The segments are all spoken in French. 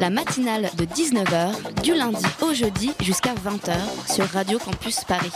La matinale de 19h, du lundi au jeudi jusqu'à 20h sur Radio Campus Paris.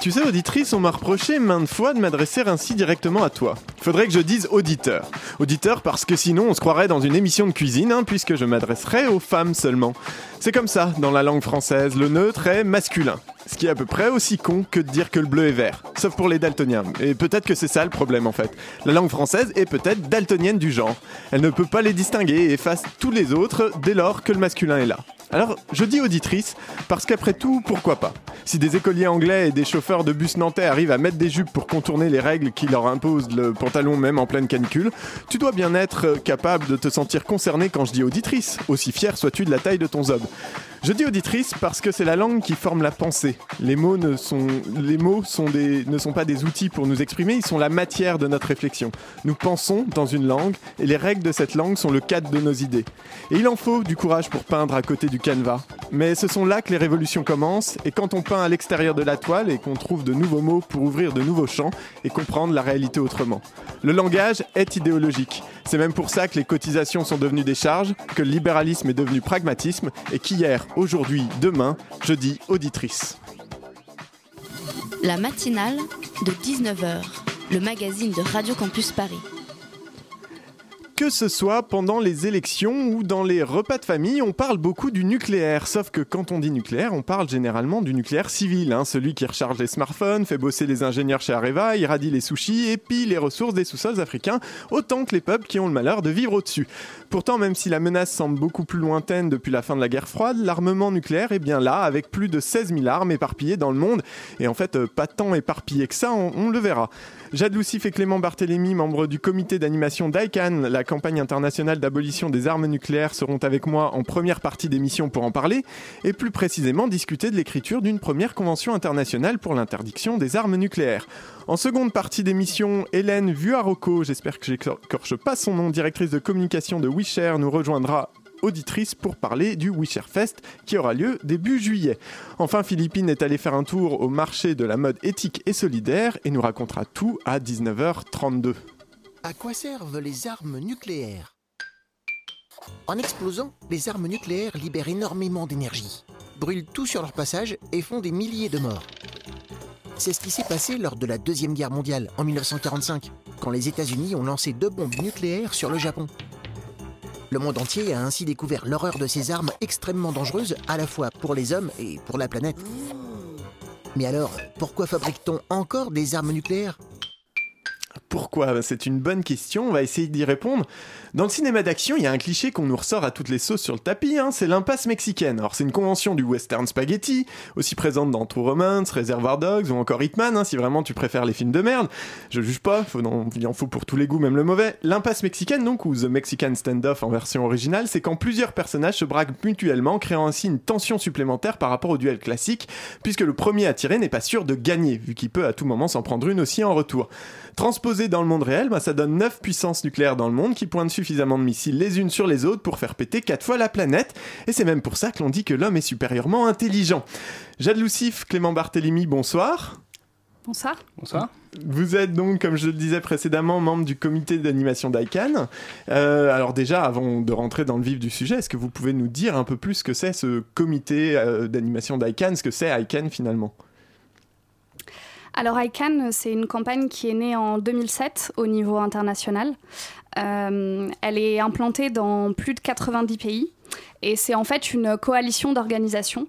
Tu sais, auditrice, on m'a reproché maintes fois de m'adresser ainsi directement à toi. Faudrait que je dise auditeur. Auditeur parce que sinon on se croirait dans une émission de cuisine, hein, puisque je m'adresserais aux femmes seulement. C'est comme ça, dans la langue française, le neutre est masculin. Ce qui est à peu près aussi con que de dire que le bleu est vert. Sauf pour les daltoniens. Et peut-être que c'est ça le problème en fait. La langue française est peut-être daltonienne du genre. Elle ne peut pas les distinguer et efface tous les autres dès lors que le masculin est là. Alors, je dis auditrice, parce qu'après tout, pourquoi pas? Si des écoliers anglais et des chauffeurs de bus nantais arrivent à mettre des jupes pour contourner les règles qui leur imposent le pantalon même en pleine canicule, tu dois bien être euh, capable de te sentir concerné quand je dis auditrice, aussi fier sois-tu de la taille de ton zob. Je dis auditrice parce que c'est la langue qui forme la pensée. Les mots, ne sont, les mots sont des, ne sont pas des outils pour nous exprimer, ils sont la matière de notre réflexion. Nous pensons dans une langue et les règles de cette langue sont le cadre de nos idées. Et il en faut du courage pour peindre à côté du canevas. Mais ce sont là que les révolutions commencent et quand on peint à l'extérieur de la toile et qu'on trouve de nouveaux mots pour ouvrir de nouveaux champs et comprendre la réalité autrement. Le langage est idéologique. C'est même pour ça que les cotisations sont devenues des charges, que le libéralisme est devenu pragmatisme et qu'hier, aujourd'hui, demain, je dis auditrice. La matinale de 19h, le magazine de Radio Campus Paris. Que ce soit pendant les élections ou dans les repas de famille, on parle beaucoup du nucléaire. Sauf que quand on dit nucléaire, on parle généralement du nucléaire civil, hein, celui qui recharge les smartphones, fait bosser les ingénieurs chez Areva, irradie les sushis et pille les ressources des sous-sols africains, autant que les peuples qui ont le malheur de vivre au-dessus. Pourtant, même si la menace semble beaucoup plus lointaine depuis la fin de la guerre froide, l'armement nucléaire est bien là, avec plus de 16 000 armes éparpillées dans le monde, et en fait, euh, pas tant éparpillées que ça, on, on le verra. Jade Lucif et Clément Barthélémy, membres du comité d'animation d'ICANN, la campagne internationale d'abolition des armes nucléaires, seront avec moi en première partie d'émission pour en parler, et plus précisément discuter de l'écriture d'une première convention internationale pour l'interdiction des armes nucléaires. En seconde partie d'émission, Hélène Vuarocco, j'espère que j'écorche pas son nom, directrice de communication de WeShare, nous rejoindra auditrice pour parler du WeShare Fest qui aura lieu début juillet. Enfin, Philippine est allée faire un tour au marché de la mode éthique et solidaire et nous racontera tout à 19h32. À quoi servent les armes nucléaires? En explosant, les armes nucléaires libèrent énormément d'énergie, brûlent tout sur leur passage et font des milliers de morts. C'est ce qui s'est passé lors de la Deuxième Guerre mondiale en 1945, quand les États-Unis ont lancé deux bombes nucléaires sur le Japon. Le monde entier a ainsi découvert l'horreur de ces armes extrêmement dangereuses à la fois pour les hommes et pour la planète. Mais alors, pourquoi fabrique-t-on encore des armes nucléaires? Pourquoi? C'est une bonne question, on va essayer d'y répondre. Dans le cinéma d'action, il y a un cliché qu'on nous ressort à toutes les sauces sur le tapis, hein, c'est l'impasse mexicaine. Alors c'est une convention du western spaghetti, aussi présente dans True Romance, Reservoir Dogs ou encore Hitman, hein, si vraiment tu préfères les films de merde. Je juge pas, il en faut pour tous les goûts, même le mauvais. L'impasse mexicaine donc, ou The Mexican Standoff en version originale, c'est quand plusieurs personnages se braquent mutuellement, créant ainsi une tension supplémentaire par rapport au duel classique, puisque le premier à tirer n'est pas sûr de gagner, vu qu'il peut à tout moment s'en prendre une aussi en retour. Transposé dans le monde réel, bah, ça donne 9 puissances nucléaires dans le monde qui pointent suffisamment de missiles les unes sur les autres pour faire péter 4 fois la planète. Et c'est même pour ça que l'on dit que l'homme est supérieurement intelligent. Jade Lucif, Clément Barthélémy, bonsoir. Bonsoir. Bonsoir. Vous êtes donc, comme je le disais précédemment, membre du comité d'animation d'ICANN. Euh, alors déjà, avant de rentrer dans le vif du sujet, est-ce que vous pouvez nous dire un peu plus ce que c'est ce comité euh, d'animation d'ICANN, ce que c'est ICANN finalement? Alors ICANN, c'est une campagne qui est née en 2007 au niveau international. Euh, elle est implantée dans plus de 90 pays. Et c'est en fait une coalition d'organisations,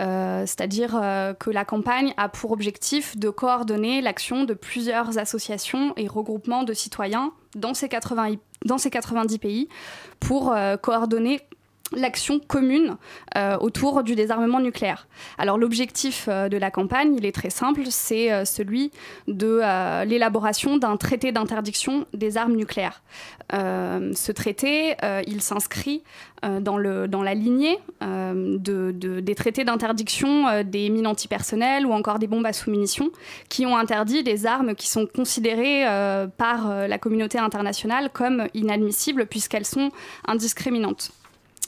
euh, c'est-à-dire euh, que la campagne a pour objectif de coordonner l'action de plusieurs associations et regroupements de citoyens dans ces, 80, dans ces 90 pays pour coordonner l'action commune euh, autour du désarmement nucléaire. Alors l'objectif euh, de la campagne, il est très simple, c'est euh, celui de l'élaboration d'un traité d'interdiction des armes nucléaires. ce traité, il s'inscrit dans, la lignée de, des traités d'interdiction des mines antipersonnelles ou encore des bombes à sous-munitions qui ont interdit des armes qui sont considérées par la communauté internationale comme inadmissibles puisqu'elles sont indiscriminantes.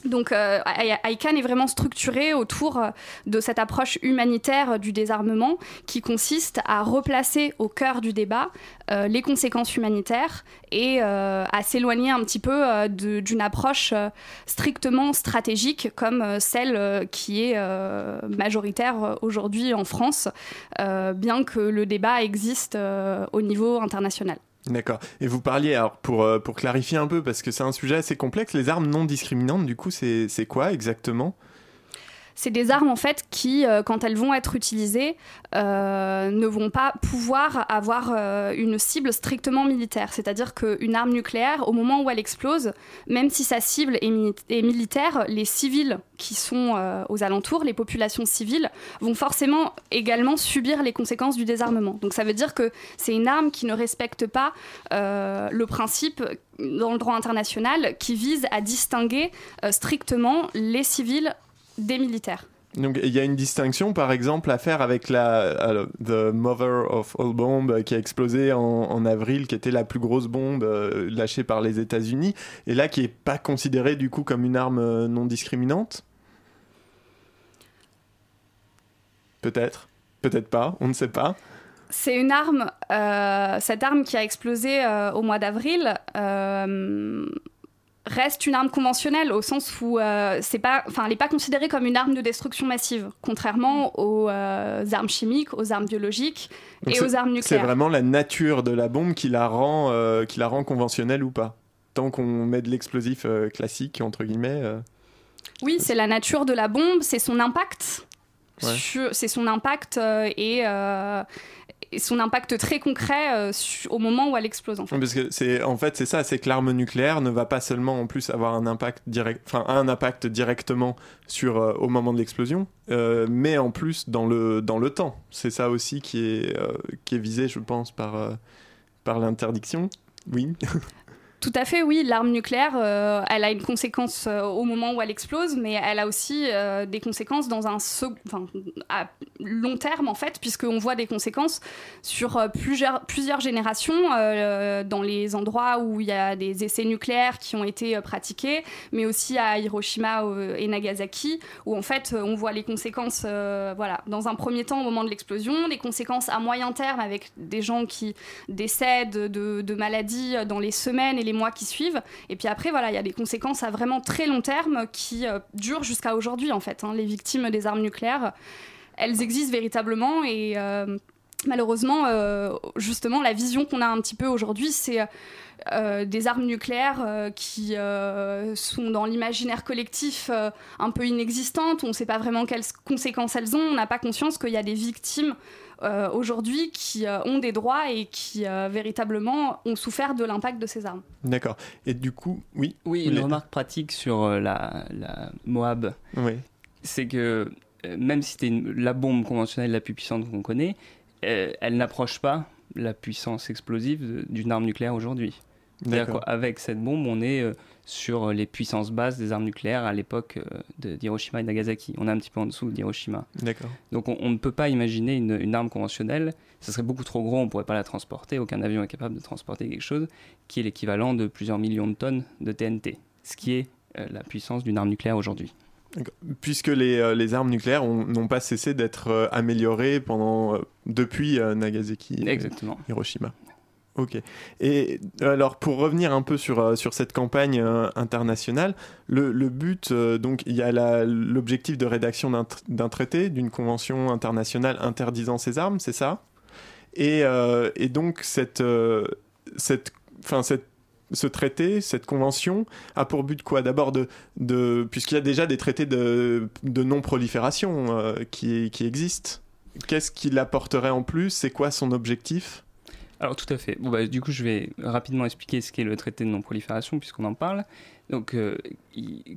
Donc euh, ICANN est vraiment structuré autour euh, de cette approche humanitaire du désarmement qui consiste à replacer au cœur du débat euh, les conséquences humanitaires et à s'éloigner un petit peu d'une approche strictement stratégique comme celle qui est majoritaire aujourd'hui en France, bien que le débat existe au niveau international. D'accord. Et vous parliez, alors pour, euh, pour clarifier un peu, parce que c'est un sujet assez complexe, les armes non discriminantes, du coup, c'est quoi exactement? C'est des armes en fait qui, euh, quand elles vont être utilisées, euh, ne vont pas pouvoir avoir euh, une cible strictement militaire. C'est-à-dire qu'une arme nucléaire, au moment où elle explose, même si sa cible est, est militaire, les civils qui sont aux alentours, les populations civiles, vont forcément également subir les conséquences du désarmement. Donc ça veut dire que c'est une arme qui ne respecte pas le principe dans le droit international qui vise à distinguer strictement les civils des militaires. Donc il y a une distinction par exemple à faire avec la The Mother of All Bombs qui a explosé en, avril, qui était la plus grosse bombe euh, lâchée par les États-Unis, et là qui est pas considérée du coup comme une arme euh, non discriminante? Peut-être, peut-être pas, on ne sait pas. C'est une arme, euh, cette arme qui a explosé au mois d'avril reste une arme conventionnelle au sens où euh, c'est pas, enfin, elle n'est pas considérée comme une arme de destruction massive, contrairement aux euh, armes chimiques, aux armes biologiques et aux armes nucléaires. C'est vraiment la nature de la bombe qui la rend, euh, qui la rend conventionnelle ou pas. Tant qu'on met de l'explosif classique entre guillemets. Oui, c'est la nature de la bombe, c'est son impact. C'est son impact et son impact très concret euh, au moment où elle explose. En fait. Parce que c'est en fait c'est ça, c'est que l'arme nucléaire ne va pas seulement en plus avoir un impact direct, enfin un impact directement sur euh, au moment de l'explosion, euh, mais en plus dans le dans le temps. C'est ça aussi qui est qui est visé, je pense, par par l'interdiction. Oui. Tout à fait, oui. L'arme nucléaire, euh, elle a une conséquence euh, au moment où elle explose, mais elle a aussi euh, des conséquences dans un à long terme, en fait, puisqu'on voit des conséquences sur plusieurs, générations dans les endroits où il y a des essais nucléaires qui ont été pratiqués, mais aussi à Hiroshima et Nagasaki, où en fait on voit les conséquences, voilà, dans un premier temps au moment de l'explosion, des conséquences à moyen terme avec des gens qui décèdent de, de maladies dans les semaines et les mois qui suivent. Et puis après, voilà, il y a des conséquences à vraiment très long terme qui euh, durent jusqu'à aujourd'hui, en fait. Hein. Les victimes des armes nucléaires, elles existent véritablement et euh, malheureusement, euh, justement, la vision qu'on a un petit peu aujourd'hui, c'est des armes nucléaires qui sont dans l'imaginaire collectif un peu inexistantes, on ne sait pas vraiment quelles conséquences elles ont, on n'a pas conscience qu'il y a des victimes euh, aujourd'hui qui euh, ont des droits et qui euh, véritablement ont souffert de l'impact de ces armes. D'accord. Et du coup, oui Oui, une remarque pratique sur la, la Moab, oui. c'est que même si c'était la bombe conventionnelle la plus puissante qu'on connaît, elle n'approche pas la puissance explosive d'une arme nucléaire aujourd'hui. Avec cette bombe, on est sur les puissances basses des armes nucléaires à l'époque euh, d'Hiroshima et Nagasaki. On est un petit peu en dessous d'Hiroshima. D'accord. Donc on, ne peut pas imaginer une, arme conventionnelle. Ça serait beaucoup trop gros, on ne pourrait pas la transporter. Aucun avion est capable de transporter quelque chose qui est l'équivalent de plusieurs millions de tonnes de TNT, ce qui est euh, la puissance d'une arme nucléaire aujourd'hui. Puisque les, euh, les, armes nucléaires n'ont pas cessé d'être améliorées pendant, depuis Nagasaki et Hiroshima. Ok. Et alors pour revenir un peu sur, euh, sur cette campagne euh, internationale, le, but, euh, donc il y a l'objectif de rédaction d'un traité, d'une convention internationale interdisant ces armes, c'est ça? Et, et, donc cette, cette, fin, cette, ce traité, cette convention, a pour but quoi? D'abord de, de puisqu'il y a déjà des traités de, de non-prolifération qui, qui existent. Qu'est-ce qu'il apporterait en plus? C'est quoi son objectif? Alors tout à fait. Bah, du coup, je vais rapidement expliquer ce qu'est le traité de non-prolifération puisqu'on en parle. Donc, euh,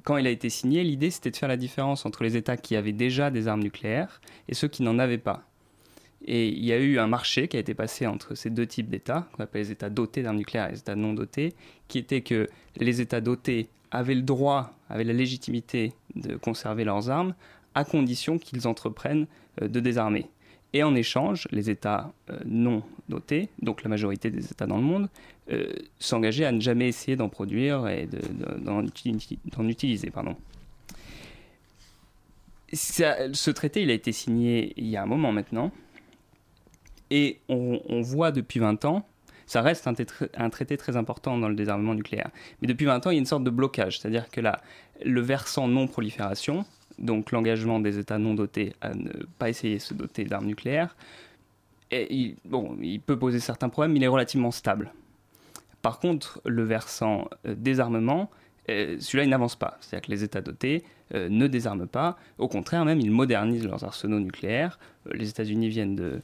quand il a été signé, l'idée c'était de faire la différence entre les États qui avaient déjà des armes nucléaires et ceux qui n'en avaient pas. Et il y a eu un marché qui a été passé entre ces deux types d'États, qu'on appelle les États dotés d'armes nucléaires et les États non dotés, qui était que les États dotés avaient le droit, avaient la légitimité de conserver leurs armes, à condition qu'ils entreprennent euh, de désarmer. Et en échange, les États euh, non dotés, donc la majorité des États dans le monde, euh, s'engageaient à ne jamais essayer d'en produire et d'en utiliser. Pardon. ce traité, il a été signé il y a un moment maintenant, et on, voit depuis 20 ans, ça reste un, un, traité très important dans le désarmement nucléaire, mais depuis 20 ans, il y a une sorte de blocage, c'est-à-dire que là, le versant non-prolifération, donc l'engagement des États non dotés à ne pas essayer de se doter d'armes nucléaires, il, bon, il peut poser certains problèmes, mais il est relativement stable. Par contre, le versant euh, désarmement, euh, celui-là, il n'avance pas. C'est-à-dire que les États dotés euh, ne désarment pas. Au contraire, même, ils modernisent leurs arsenaux nucléaires. les États-Unis viennent de...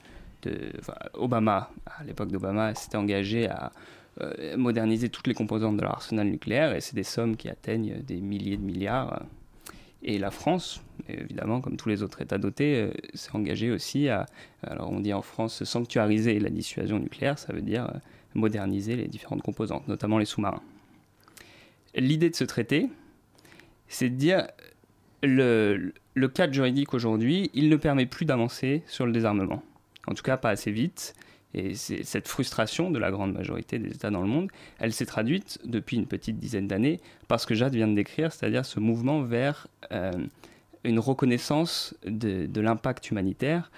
Obama, à l'époque d'Obama, s'était engagé à moderniser toutes les composantes de leur arsenal nucléaire, et c'est des sommes qui atteignent des milliers de milliards. Et la France, évidemment, comme tous les autres États dotés, euh, s'est engagée aussi à, alors on dit en France, sanctuariser la dissuasion nucléaire, ça veut dire euh, moderniser les différentes composantes, notamment les sous-marins. L'idée de ce traité, c'est de dire le, le cadre juridique aujourd'hui, il ne permet plus d'avancer sur le désarmement. En tout cas, pas assez vite. Et cette frustration de la grande majorité des États dans le monde, elle s'est traduite depuis une petite dizaine d'années par ce que Jade vient de décrire, c'est-à-dire ce mouvement vers euh, une reconnaissance de, l'impact humanitaire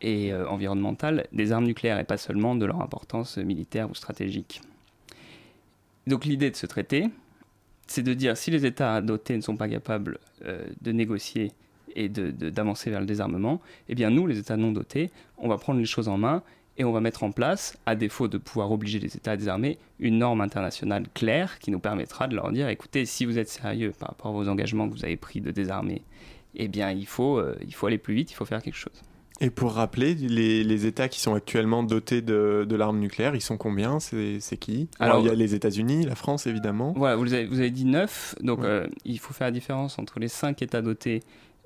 et euh, environnemental des armes nucléaires et pas seulement de leur importance militaire ou stratégique. Donc l'idée de ce traité, c'est de dire si les États dotés ne sont pas capables euh, de négocier et d'avancer vers le désarmement, eh bien nous, les États non dotés, on va prendre les choses en main et on va mettre en place, à défaut de pouvoir obliger les États à désarmer, une norme internationale claire qui nous permettra de leur dire écoutez, si vous êtes sérieux par rapport vos engagements que vous avez pris de désarmer, eh bien il faut, euh, il faut aller plus vite, il faut faire quelque chose. Et pour rappeler, les, États qui sont actuellement dotés de, de l'arme nucléaire, ils sont combien? C'est qui? Alors, il y a les États-Unis, la France évidemment. Voilà, vous avez, vous avez dit neuf, donc euh, il faut faire la différence entre les cinq États dotés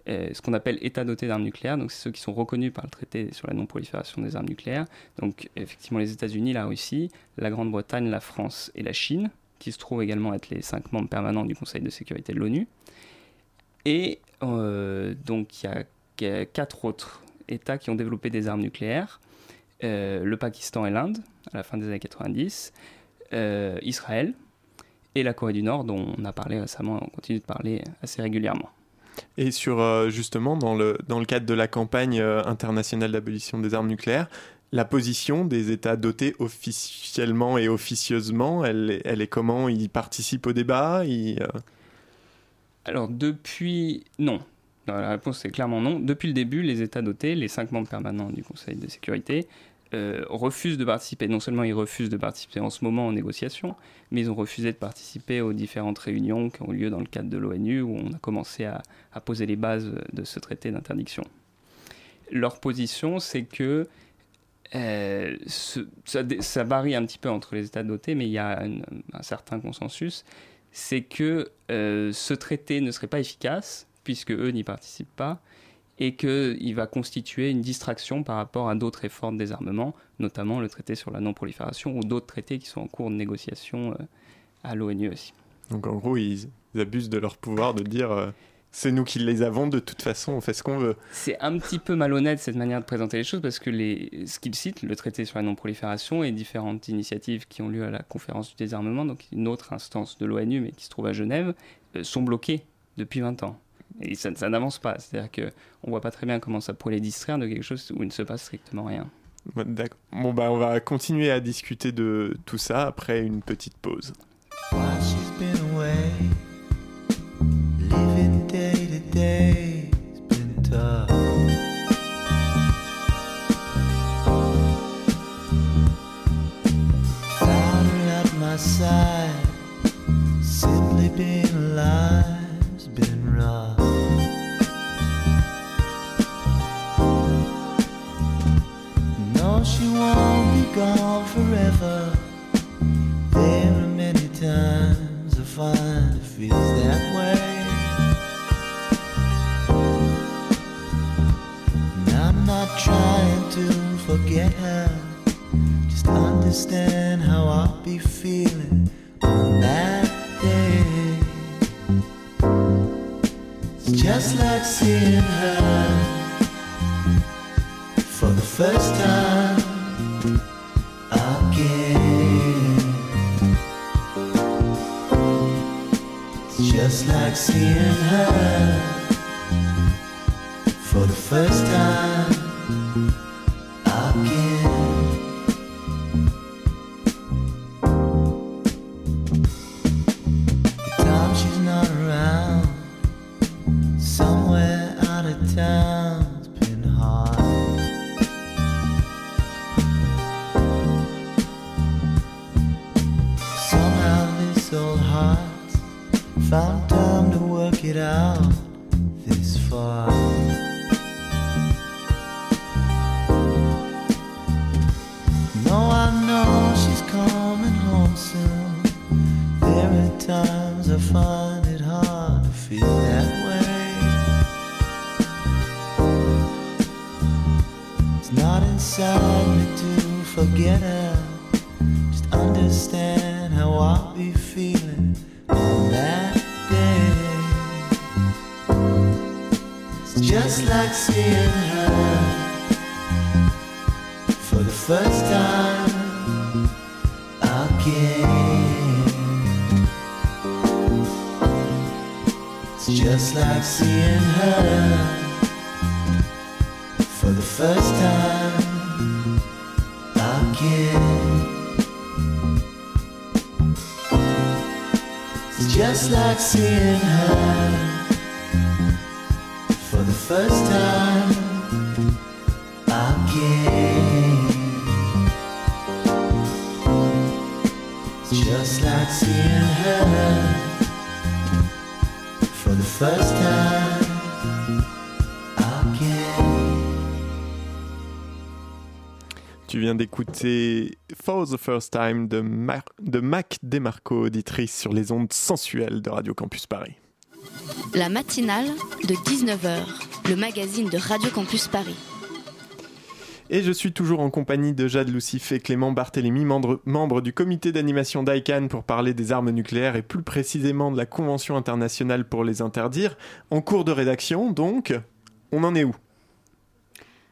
ce qu'on appelle États dotés d'armes nucléaires, donc c'est ceux qui sont reconnus par le traité sur la non-prolifération des armes nucléaires. Donc effectivement les États-Unis, la Russie, la Grande-Bretagne, la France et la Chine, qui se trouvent également être les cinq membres permanents du Conseil de sécurité de l'ONU. Et euh, donc il y a quatre autres États qui ont développé des armes nucléaires. Euh, le Pakistan et l'Inde, à la fin des années 90, Israël et la Corée du Nord, dont on a parlé récemment, on continue de parler assez régulièrement. Et sur euh, justement, dans le, dans le cadre de la campagne euh, internationale d'abolition des armes nucléaires, la position des États dotés officiellement et officieusement, elle, elle est comment? Ils participent au débat? Euh Alors depuis... Non. La réponse est clairement non. Depuis le début, les États dotés, les cinq membres permanents du Conseil de sécurité, euh, refusent de participer. Non seulement ils refusent de participer en ce moment aux négociations, mais ils ont refusé de participer aux différentes réunions qui ont lieu dans le cadre de l'ONU où on a commencé à, poser les bases de ce traité d'interdiction. Leur position, c'est que euh, ça, varie un petit peu entre les États dotés, mais il y a un, certain consensus, c'est que euh, ce traité ne serait pas efficace puisque eux n'y participent pas et qu'il va constituer une distraction par rapport à d'autres efforts de désarmement, notamment le traité sur la non-prolifération ou d'autres traités qui sont en cours de négociation euh, à l'ONU aussi. Donc en gros, ils, abusent de leur pouvoir de dire euh, c'est nous qui les avons, de toute façon, on fait ce qu'on veut. C'est un petit peu malhonnête cette manière de présenter les choses parce que les, ce qu'ils citent, le traité sur la non-prolifération et différentes initiatives qui ont lieu à la conférence du désarmement, donc une autre instance de l'ONU mais qui se trouve à Genève, euh, sont bloqués depuis 20 ans. Et ça, n'avance pas. C'est-à-dire qu'on ne voit pas très bien comment ça pourrait les distraire de quelque chose où il ne se passe strictement rien. D'accord. Bon, bah, on va continuer à discuter de tout ça après une petite pause. simply gone forever. There are many times I find it feels that way. And I'm not trying to forget her, just understand how I'll be feeling on that day. It's just like seeing her for the first time just like seeing her for the first time first time again. It's just like seeing her for the first time again. It's just like seeing her for the first time just like seeing her for the first time again. Tu viens d'écouter For the First Time de, Mar- de Mac DeMarco, auditrice sur les ondes sensuelles de Radio Campus Paris. La matinale de 19h, le magazine de Radio Campus Paris. Et je suis toujours en compagnie de Jade Lucif et Clément Barthélémy, membre, du comité d'animation d'ICANN pour parler des armes nucléaires et plus précisément de la Convention internationale pour les interdire. En cours de rédaction, donc, on en est où?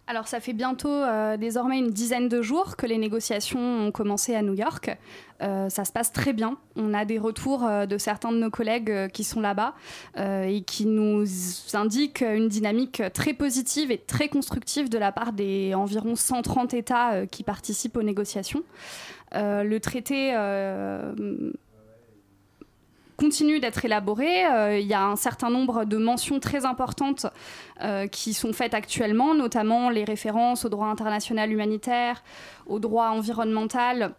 Alors ça fait bientôt euh, désormais une dizaine de jours que les négociations ont commencé à New York. Euh, ça se passe très bien. On a des retours euh, de certains de nos collègues qui sont là-bas et qui nous indiquent une dynamique très positive et très constructive de la part des environ 130 États qui participent aux négociations. Le traité continue d'être élaboré. Euh, Il y a un certain nombre de mentions très importantes euh, qui sont faites actuellement, notamment les références au droit international humanitaire, au droit environnemental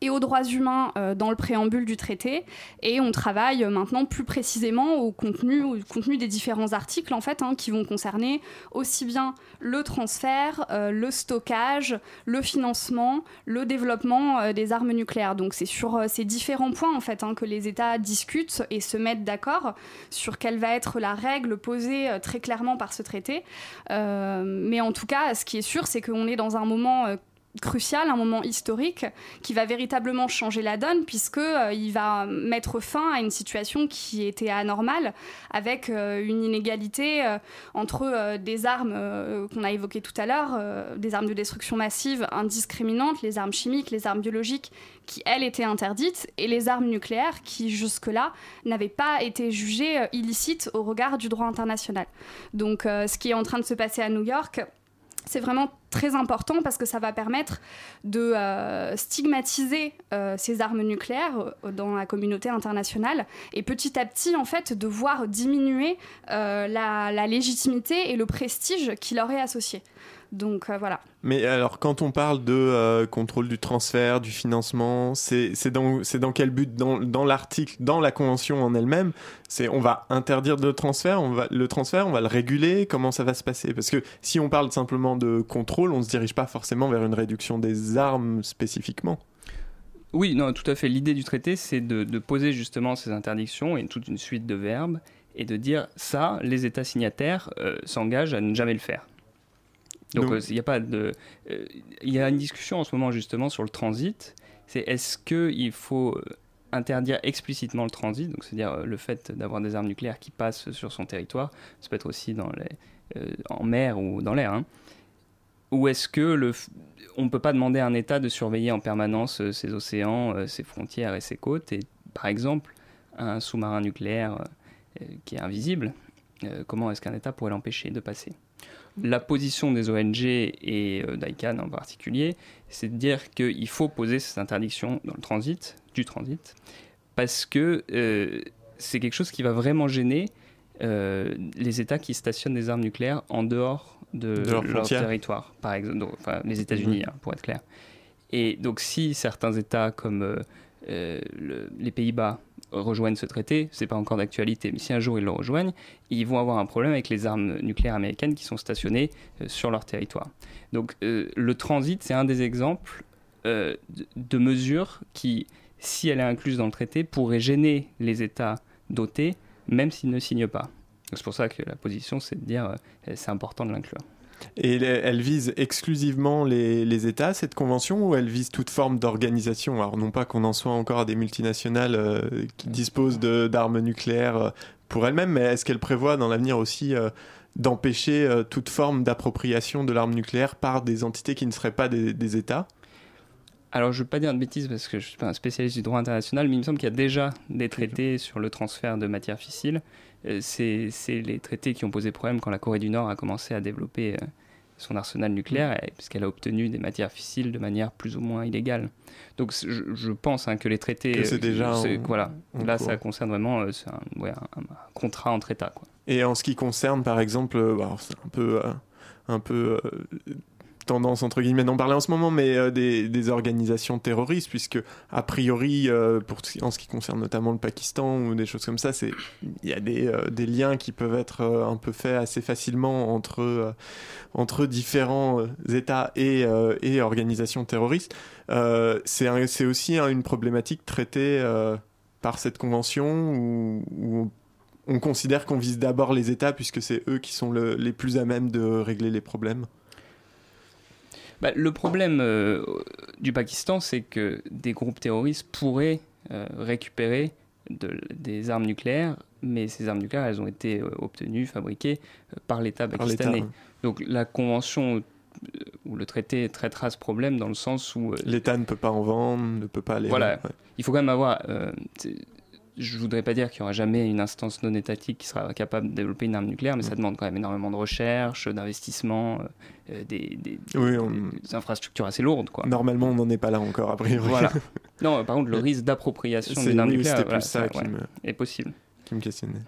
et aux droits humains euh, dans le préambule du traité et on travaille euh, maintenant plus précisément au contenu, des différents articles en fait hein, qui vont concerner aussi bien le transfert, euh, le stockage, le financement, le développement des armes nucléaires. Donc c'est sur ces différents points en fait hein, que les États discutent et se mettent d'accord sur quelle va être la règle posée très clairement par ce traité. Mais en tout cas, ce qui est sûr, c'est qu'on est dans un moment crucial, un moment historique qui va véritablement changer la donne puisque euh, il va mettre fin à une situation qui était anormale avec euh, une inégalité euh, entre des armes qu'on a évoquées tout à l'heure, des armes de destruction massive indiscriminantes, les armes chimiques, les armes biologiques qui elles étaient interdites et les armes nucléaires qui jusque-là n'avaient pas été jugées illicites au regard du droit international. Donc ce qui est en train de se passer à New York c'est vraiment très important parce que ça va permettre de euh, stigmatiser euh, ces armes nucléaires euh, dans la communauté internationale et petit à petit en fait de voir diminuer la, la légitimité et le prestige qui leur est associé. Donc euh, voilà. Mais alors, quand on parle de euh, contrôle du transfert, du financement, c'est dans, quel but? Dans, dans l'article, dans la convention en elle-même, c'est on va interdire le transfert, on va, le transfert, on va le réguler, comment ça va se passer? Parce que si on parle simplement de contrôle, contrôle, on ne se dirige pas forcément vers une réduction des armes spécifiquement. Oui, non, tout à fait. L'idée du traité, c'est de, poser justement ces interdictions et toute une suite de verbes et de dire ça, les États signataires euh, s'engagent à ne jamais le faire. Donc euh, il n'y a pas de, euh, il y a une discussion en ce moment justement sur le transit. C'est est-ce qu'il faut interdire explicitement le transit, donc c'est-à-dire le fait d'avoir des armes nucléaires qui passent sur son territoire, ça peut être aussi dans les, en mer ou dans l'air. Hein. Ou est-ce que le, on ne peut pas demander à un État de surveiller en permanence euh, ses océans, euh, ses frontières et ses côtes? Et par exemple, un sous-marin nucléaire euh, qui est invisible, comment est-ce qu'un État pourrait l'empêcher de passer? La position des ONG et d'ICANN en particulier, c'est de dire qu'il faut poser cette interdiction dans le transit, du transit, parce que c'est quelque chose qui va vraiment gêner les États qui stationnent des armes nucléaires en dehors de, leur, territoire, par exemple, enfin, les États-Unis, hein, pour être clair. Et donc, si certains États comme euh, euh, les Pays-Bas rejoignent ce traité, c'est pas encore d'actualité, mais si un jour ils le rejoignent, ils vont avoir un problème avec les armes nucléaires américaines qui sont stationnées euh, sur leur territoire. Donc, le transit, c'est un des exemples de, de mesures qui, si elle est incluse dans le traité, pourrait gêner les États dotés, même s'ils ne signent pas. C'est pour ça que la position, c'est de dire euh, c'est important de l'inclure. Et elle vise exclusivement les, États, cette convention, ou elle vise toute forme d'organisation? Alors non pas qu'on en soit encore à des multinationales euh, qui disposent d'armes nucléaires euh, pour elles-mêmes, mais est-ce qu'elle prévoit dans l'avenir aussi d'empêcher toute forme d'appropriation de l'arme nucléaire par des entités qui ne seraient pas des, États? Alors, je ne veux pas dire de bêtises parce que je ne suis pas un spécialiste du droit international, mais il me semble qu'il y a déjà des traités sur le transfert de matières fissiles. Euh, c'est les traités qui ont posé problème quand la Corée du Nord a commencé à développer euh, son arsenal nucléaire, puisqu'elle a obtenu des matières fissiles de manière plus ou moins illégale. Donc je, pense hein, que les traités... c'est déjà... voilà, là ça concerne vraiment euh, un, un, contrat entre États. Quoi. Et en ce qui concerne par exemple, c'est un peu... un peu tendance entre guillemets d'en parler en ce moment, mais euh, des, organisations terroristes, puisque a priori, euh, en ce qui concerne notamment le Pakistan ou des choses comme ça, il y a des, euh, des, liens qui peuvent être un peu faits assez facilement entre entre différents États et, organisations terroristes. c'est aussi une problématique traitée par cette convention où on considère qu'on vise d'abord les États puisque c'est eux qui sont les plus à même de régler les problèmes. Bah, le problème euh, du Pakistan, c'est que des groupes terroristes pourraient euh, récupérer des armes nucléaires, mais ces armes nucléaires, elles ont été euh, obtenues, fabriquées par l'État pakistanais. Donc la convention ou le traité traitera ce problème dans le sens où... L'État ne peut pas en vendre, ne peut pas aller... Voilà. Il faut quand même avoir je voudrais pas dire qu'il y aura jamais une instance non étatique qui sera capable de développer une arme nucléaire, mais ça demande quand même énormément de recherche, d'investissement, euh, des, infrastructures assez lourdes. Quoi. Normalement, on n'en est pas là encore, a priori. Voilà. Non, par contre, le risque d'appropriation d'une arme nucléaire plus ça, qui me... est possible. Qui me questionnait.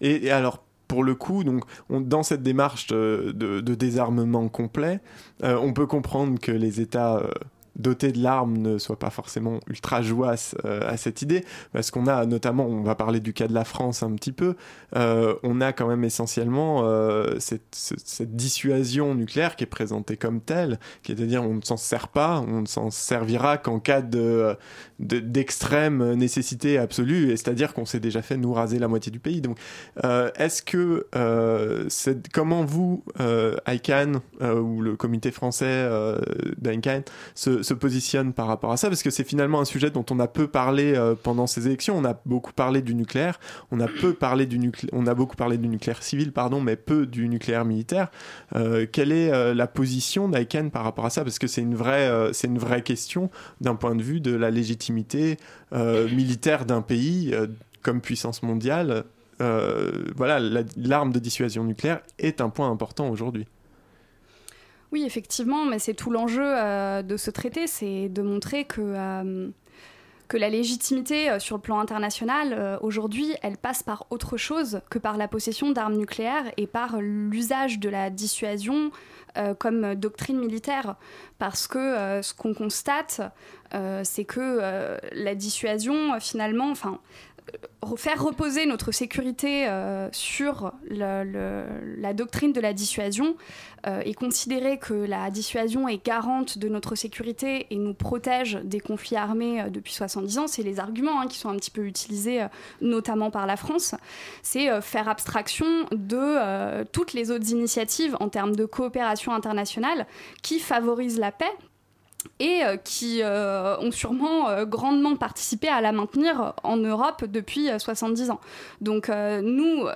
Et, alors, pour le coup, donc, dans cette démarche de, désarmement complet, euh, on peut comprendre que les États euh, doté de l'arme ne soit pas forcément ultra jouasse euh, à cette idée, parce qu'on a notamment, on va parler du cas de la France un petit peu, euh, on a quand même essentiellement euh, cette, dissuasion nucléaire qui est présentée comme telle, qui est à dire on ne s'en sert pas, on ne s'en servira qu'en cas de, d'extrême nécessité absolue, et c'est-à-dire qu'on s'est déjà fait nous raser la moitié du pays. Donc, est-ce que, comment vous, ICANN, ou le comité français d'ICANN, se positionne par rapport à ça Parce que c'est finalement un sujet dont on a peu parlé euh, pendant ces élections. On a beaucoup parlé du nucléaire, on a peu parlé du nucléaire, on a beaucoup parlé du nucléaire civil, pardon, mais peu du nucléaire militaire. Euh, quelle est euh, la position d'ICANN par rapport à ça? Parce que c'est une vraie, c'est une vraie question d'un point de vue de la légitimité militaire d'un pays comme puissance mondiale. voilà, l'arme de dissuasion nucléaire est un point important aujourd'hui. Oui, effectivement, mais c'est tout l'enjeu euh, de ce traité, c'est de montrer que, euh, la légitimité euh, sur le plan international, aujourd'hui, elle passe par autre chose que par la possession d'armes nucléaires et par l'usage de la dissuasion comme doctrine militaire. Parce que ce qu'on constate, c'est que la dissuasion, finalement, enfin, faire reposer notre sécurité euh, sur la doctrine de la dissuasion euh, et considérer que la dissuasion est garante de notre sécurité et nous protège des conflits armés euh, depuis 70 ans, c'est les arguments hein, qui sont un petit peu utilisés notamment par la France, c'est faire abstraction de toutes les autres initiatives en termes de coopération internationale qui favorisent la paix et euh, qui euh, ont sûrement euh, grandement participé à la maintenir en Europe depuis 70 ans. Donc nous,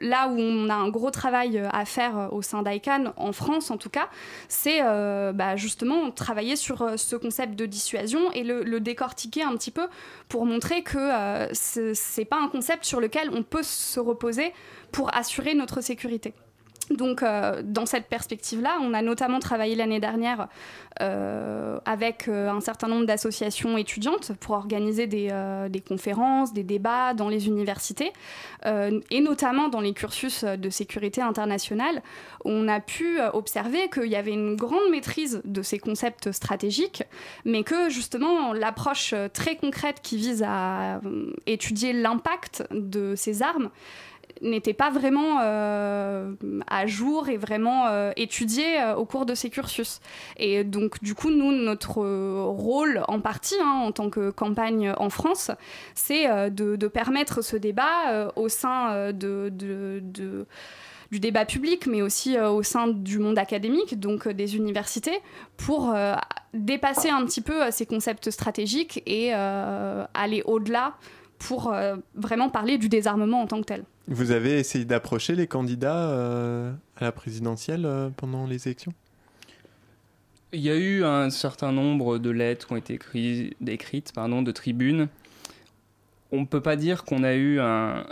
là où on a un gros travail à faire au sein d'ICANN, en France en tout cas, c'est bah, justement travailler sur ce concept de dissuasion et le, décortiquer un petit peu pour montrer que c'est pas un concept sur lequel on peut se reposer pour assurer notre sécurité. Donc, euh, dans cette perspective-là, on a notamment travaillé l'année dernière euh, avec euh, un certain nombre d'associations étudiantes pour organiser des, des, conférences, des débats dans les universités, et notamment dans les cursus de sécurité internationale. On a pu observer qu'il y avait une grande maîtrise de ces concepts stratégiques, mais que justement l'approche très concrète qui vise à étudier l'impact de ces armes, n'était pas vraiment euh, à jour et vraiment euh, euh, au cours de ces cursus. Et donc, du coup, nous, notre rôle en partie, hein, en tant que campagne en France, c'est de, permettre ce débat au sein de, du débat public, mais aussi au sein du monde académique, donc des universités, pour dépasser un petit peu ces concepts stratégiques et aller au-delà pour vraiment parler du désarmement en tant que tel. Vous avez essayé d'approcher les candidats euh, à la présidentielle euh, pendant les élections? Il y a eu un certain nombre de lettres qui ont été écrites, pardon, de tribunes. On ne peut pas dire qu'on a eu un,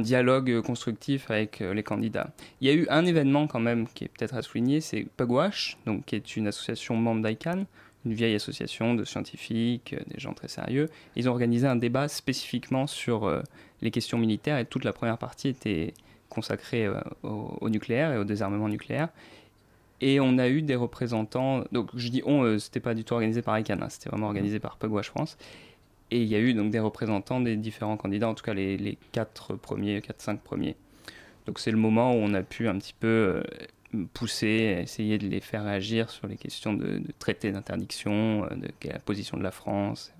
dialogue constructif avec euh, les candidats. Il y a eu un événement quand même qui est peut-être à souligner, c'est Pugwash, donc qui est une association membre d'ICANN, une vieille association de scientifiques, des gens très sérieux. Ils ont organisé un débat spécifiquement sur les questions militaires et toute la première partie était consacrée euh, au, nucléaire et au désarmement nucléaire. Et on a eu des représentants, donc je dis on, euh, c'était pas du tout organisé par ICANN, hein, c'était vraiment organisé par Pugwash France. Et il y a eu donc des représentants des différents candidats, en tout cas les, les 4 premiers, 4-5 premiers. Donc c'est le moment où on a pu un petit peu euh, pousser, essayer de les faire réagir sur les questions de, de traité d'interdiction, de quelle est la position de la France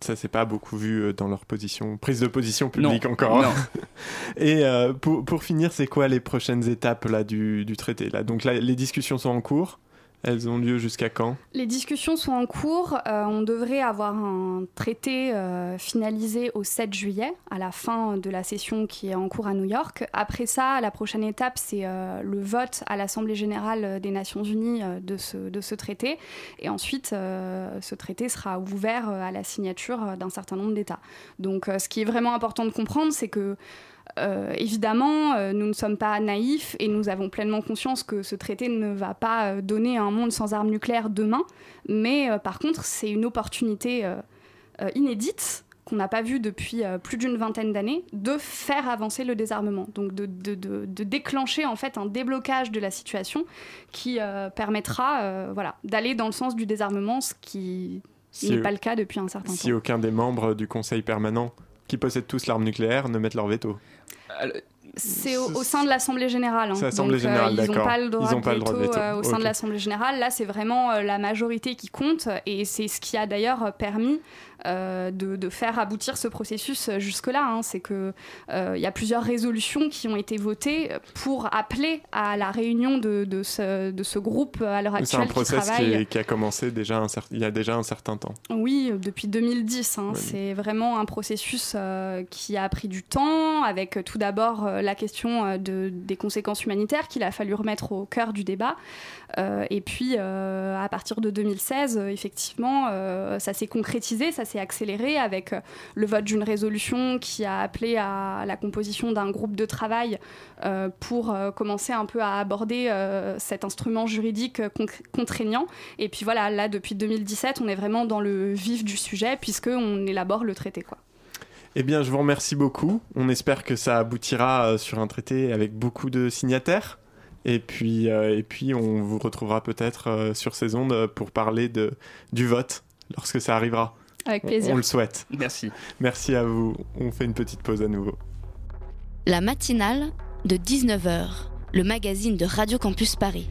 ça s'est pas beaucoup vu euh, dans leur position, prise de position publique encore. Et euh, pour, pour, finir, c'est quoi les prochaines étapes là du, du traité là? Donc là, les discussions sont en cours. Elles ont lieu jusqu'à quand? Les discussions sont en cours. Euh, on devrait avoir un traité euh, finalisé au 7 juillet, à la fin de la session qui est en cours à New York. Après ça, la prochaine étape, c'est euh, le vote à l'Assemblée générale des Nations Unies de, ce, de ce traité. Et ensuite, ce traité sera ouvert à la signature d'un certain nombre d'États. Donc, ce qui est vraiment important de comprendre, c'est que euh, évidemment, euh, nous ne sommes pas naïfs et nous avons pleinement conscience que ce traité ne va pas euh, donner un monde sans armes nucléaires demain, mais par contre, c'est une opportunité inédite qu'on n'a pas vue depuis plus d'une vingtaine d'années, de faire avancer le désarmement, donc de, de, déclencher en fait un déblocage de la situation qui permettra voilà, d'aller dans le sens du désarmement, ce qui n'est pas le cas depuis un certain temps. Si aucun des membres du Conseil permanent qui possèdent tous l'arme nucléaire ne mettent leur veto. C'est au, sein de l'Assemblée générale. Hein. Donc, euh, ils n'ont pas le droit, de, veto, euh, au sein de l'Assemblée générale. Là, c'est vraiment euh, la majorité qui compte. Et c'est ce qui a d'ailleurs permis euh, de, faire aboutir ce processus jusque-là. Hein. C'est qu'il euh, y a plusieurs résolutions qui ont été votées pour appeler à la réunion de, de, ce, de ce, groupe à l'heure actuelle. C'est un process qui, a commencé déjà un il y a déjà un certain temps. Oui, depuis 2010. Hein. C'est vraiment un processus euh, qui a pris du temps, avec tout d'abord la question de, des conséquences humanitaires qu'il a fallu remettre au cœur du débat. Et puis, à partir de 2016, effectivement, ça s'est concrétisé, ça s'est accéléré avec euh, le vote d'une résolution qui a appelé à la composition d'un groupe de travail euh, pour euh, commencer un peu à aborder cet instrument juridique contraignant. Et puis voilà, là, depuis 2017, on est vraiment dans le vif du sujet puisqu'on élabore le traité. Quoi. Eh bien, je vous remercie beaucoup. On espère que ça aboutira sur un traité avec beaucoup de signataires. Et puis, et puis on vous retrouvera peut-être sur ces ondes pour parler de, du vote lorsque ça arrivera. Avec plaisir. On le souhaite. Merci. Merci à vous. On fait une petite pause à nouveau. La matinale de 19h, le magazine de Radio Campus Paris.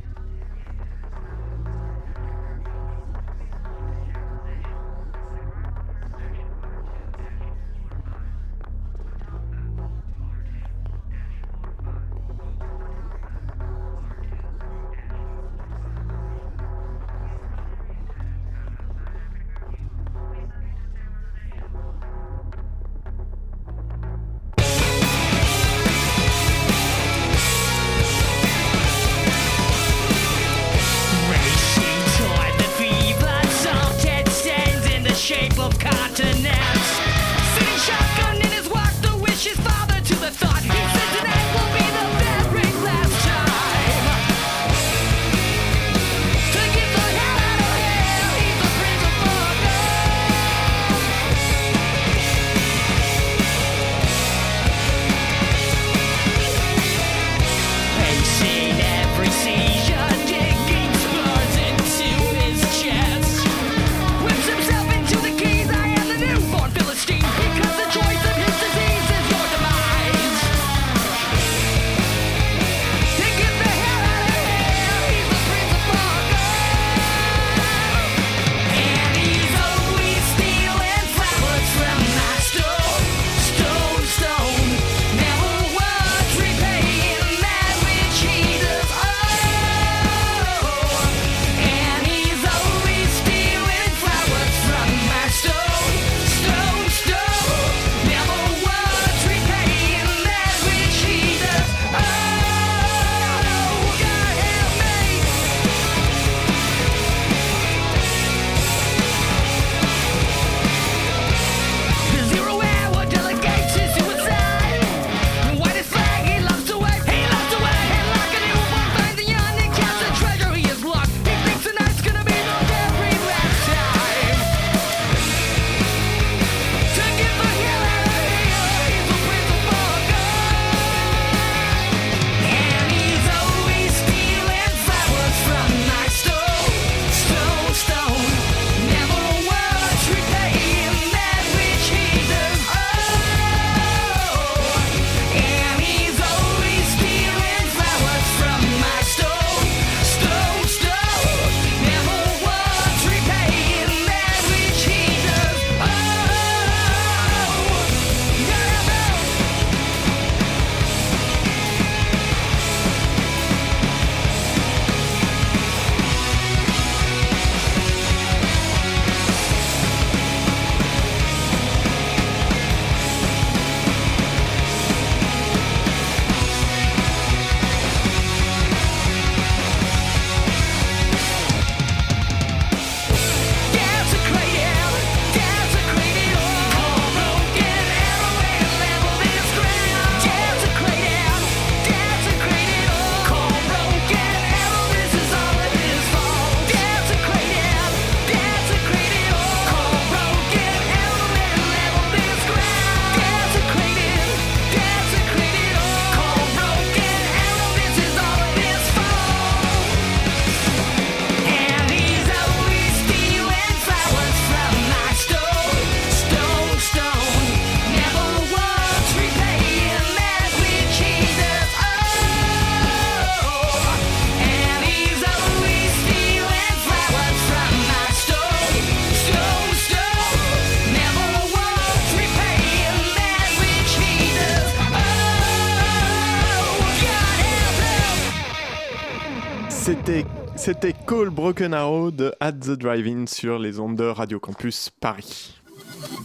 C'était c'était Call Broken Arrow de At the Drive-In sur les ondes de Radio Campus Paris.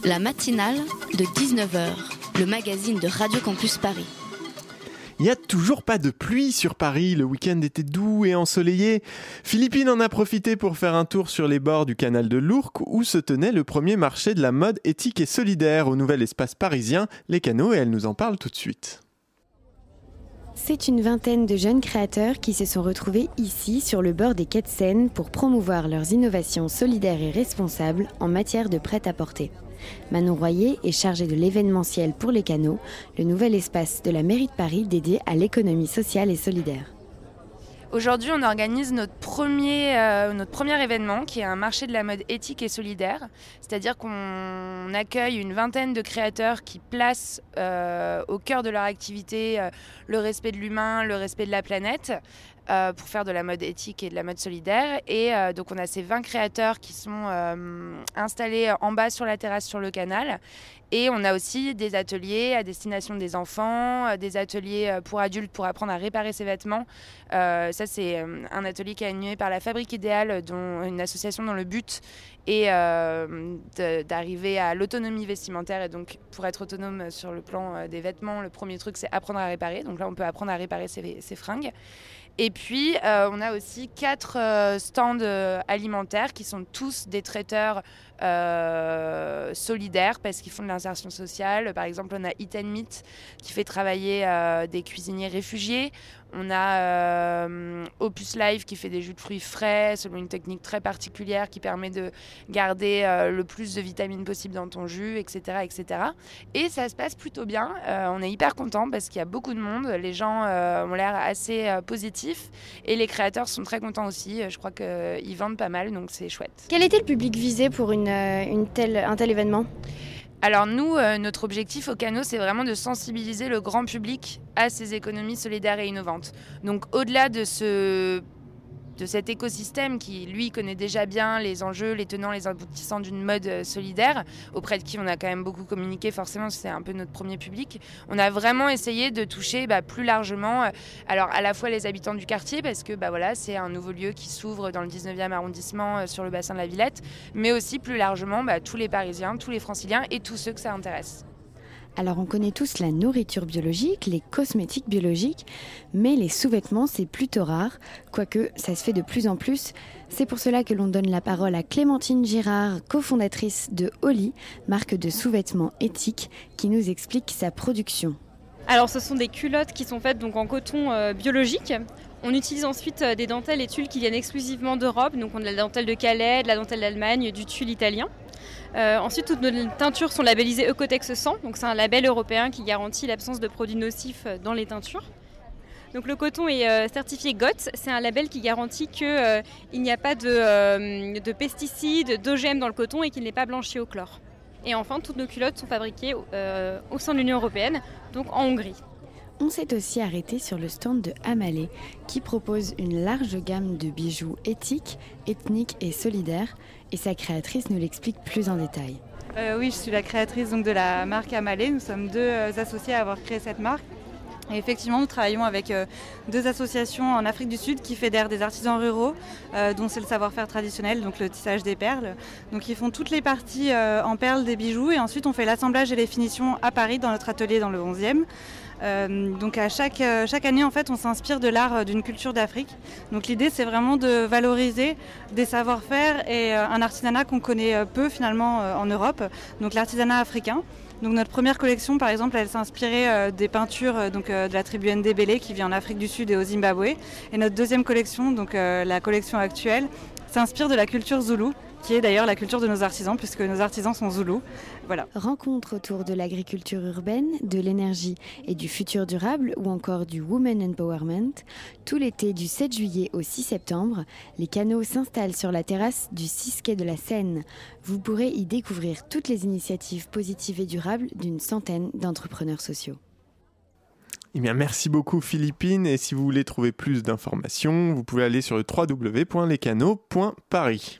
La matinale de 19h, le magazine de Radio Campus Paris. Il n'y a toujours pas de pluie sur Paris, le week-end était doux et ensoleillé. Philippine en a profité pour faire un tour sur les bords du canal de l'Ourcq où se tenait le premier marché de la mode éthique et solidaire au nouvel espace parisien, les canaux, et elle nous en parle tout de suite. C'est une vingtaine de jeunes créateurs qui se sont retrouvés ici sur le bord des quais de Seine pour promouvoir leurs innovations solidaires et responsables en matière de prêt-à-porter. Manon Royer est chargée de l'événementiel pour les canaux, le nouvel espace de la mairie de Paris dédié à l'économie sociale et solidaire. Aujourd'hui, on organise notre premier, euh, notre premier événement qui est un marché de la mode éthique et solidaire. C'est-à-dire qu'on accueille une vingtaine de créateurs qui placent euh, au cœur de leur activité euh, le respect de l'humain, le respect de la planète. Euh, pour faire de la mode éthique et de la mode solidaire. Et euh, donc on a ces 20 créateurs qui sont euh, installés en bas sur la terrasse sur le canal. Et on a aussi des ateliers à destination des enfants, des ateliers pour adultes pour apprendre à réparer ses vêtements. Ça, c'est un atelier qui est animé par la Fabrique Idéale, dont, une association dont le but est d'arriver à l'autonomie vestimentaire. Et donc, pour être autonome sur le plan des vêtements, le premier truc, c'est apprendre à réparer. Donc là, on peut apprendre à réparer ses fringues. Et puis, euh, on a aussi quatre euh, stands euh, alimentaires qui sont tous des traiteurs euh, solidaires parce qu'ils font de l'insertion sociale. Par exemple, on a Eat and Meat qui fait travailler euh, des cuisiniers réfugiés. On a euh, Opus Life qui fait des jus de fruits frais selon une technique très particulière qui permet de garder euh, le plus de vitamines possible dans ton jus, etc. etc. Et ça se passe plutôt bien. On est hyper content parce qu'il y a beaucoup de monde. Les gens ont l'air assez positifs et les créateurs sont très contents aussi. Je crois qu'ils vendent pas mal, donc c'est chouette. Quel était le public visé pour une, euh, un tel événement Alors nous, euh, notre objectif au Cano, c'est vraiment de sensibiliser le grand public à ces économies solidaires et innovantes. Donc au-delà de ce de cet écosystème qui, lui, connaît déjà bien les enjeux, les tenants, les aboutissants d'une mode euh, solidaire, auprès de qui on a quand même beaucoup communiqué, forcément, c'est un peu notre premier public. On a vraiment essayé de toucher bah, plus largement, euh, alors à la fois les habitants du quartier, parce que bah, voilà, c'est un nouveau lieu qui s'ouvre dans le 19e arrondissement euh, sur le bassin de la Villette, mais aussi plus largement bah, tous les Parisiens, tous les Franciliens et tous ceux que ça intéresse. Alors on connaît tous la nourriture biologique, les cosmétiques biologiques, mais les sous-vêtements c'est plutôt rare, quoique ça se fait de plus en plus. C'est pour cela que l'on donne la parole à Clémentine Girard, cofondatrice de Oli, marque de sous-vêtements éthiques, qui nous explique sa production. Alors ce sont des culottes qui sont faites donc en coton euh, biologique. On utilise ensuite euh, des dentelles et tulles qui viennent exclusivement d'Europe. Donc on a de la dentelle de Calais, de la dentelle d'Allemagne, du tulle italien. Euh, ensuite, toutes nos teintures sont labellisées Ecotex 100. Donc c'est un label européen qui garantit l'absence de produits nocifs euh, dans les teintures. Donc le coton est euh, certifié GOTS, c'est un label qui garantit qu'il n'y a pas de, de pesticides, d'OGM dans le coton et qu'il n'est pas blanchi au chlore. Et enfin, toutes nos culottes sont fabriquées au sein de l'Union européenne, donc en Hongrie. On s'est aussi arrêté sur le stand de Amalé, qui propose une large gamme de bijoux éthiques, ethniques et solidaires, et sa créatrice nous l'explique plus en détail. Euh, oui, je suis la créatrice donc, de la marque Amalé. Nous sommes deux euh, associés à avoir créé cette marque. Et effectivement, nous travaillons avec euh, deux associations en Afrique du Sud qui fédèrent des artisans ruraux, dont c'est le savoir-faire traditionnel, donc le tissage des perles. Donc ils font toutes les parties en perles des bijoux et ensuite on fait l'assemblage et les finitions à Paris dans notre atelier dans le 11e. Euh, donc à chaque, euh, chaque année, en fait, on s'inspire de l'art euh, d'une culture d'Afrique. Donc l'idée, c'est vraiment de valoriser des savoir-faire et un artisanat qu'on connaît peu finalement en Europe, donc l'artisanat africain. Donc notre première collection, par exemple, elle s'inspirait euh, des peintures de la tribu Ndebele qui vit en Afrique du Sud et au Zimbabwe. Et notre deuxième collection, donc la collection actuelle, s'inspire de la culture zoulou, qui est d'ailleurs la culture de nos artisans, puisque nos artisans sont zoulous. Voilà. Rencontre autour de l'agriculture urbaine, de l'énergie et du futur durable ou encore du Women Empowerment. Tout l'été du 7 juillet au 6 septembre, les canaux s'installent sur la terrasse du 6 quai de la Seine. Vous pourrez y découvrir toutes les initiatives positives et durables d'une centaine d'entrepreneurs sociaux. Eh bien, merci beaucoup Philippine. Et si vous voulez trouver plus d'informations, vous pouvez aller sur le www.lescanaux.paris.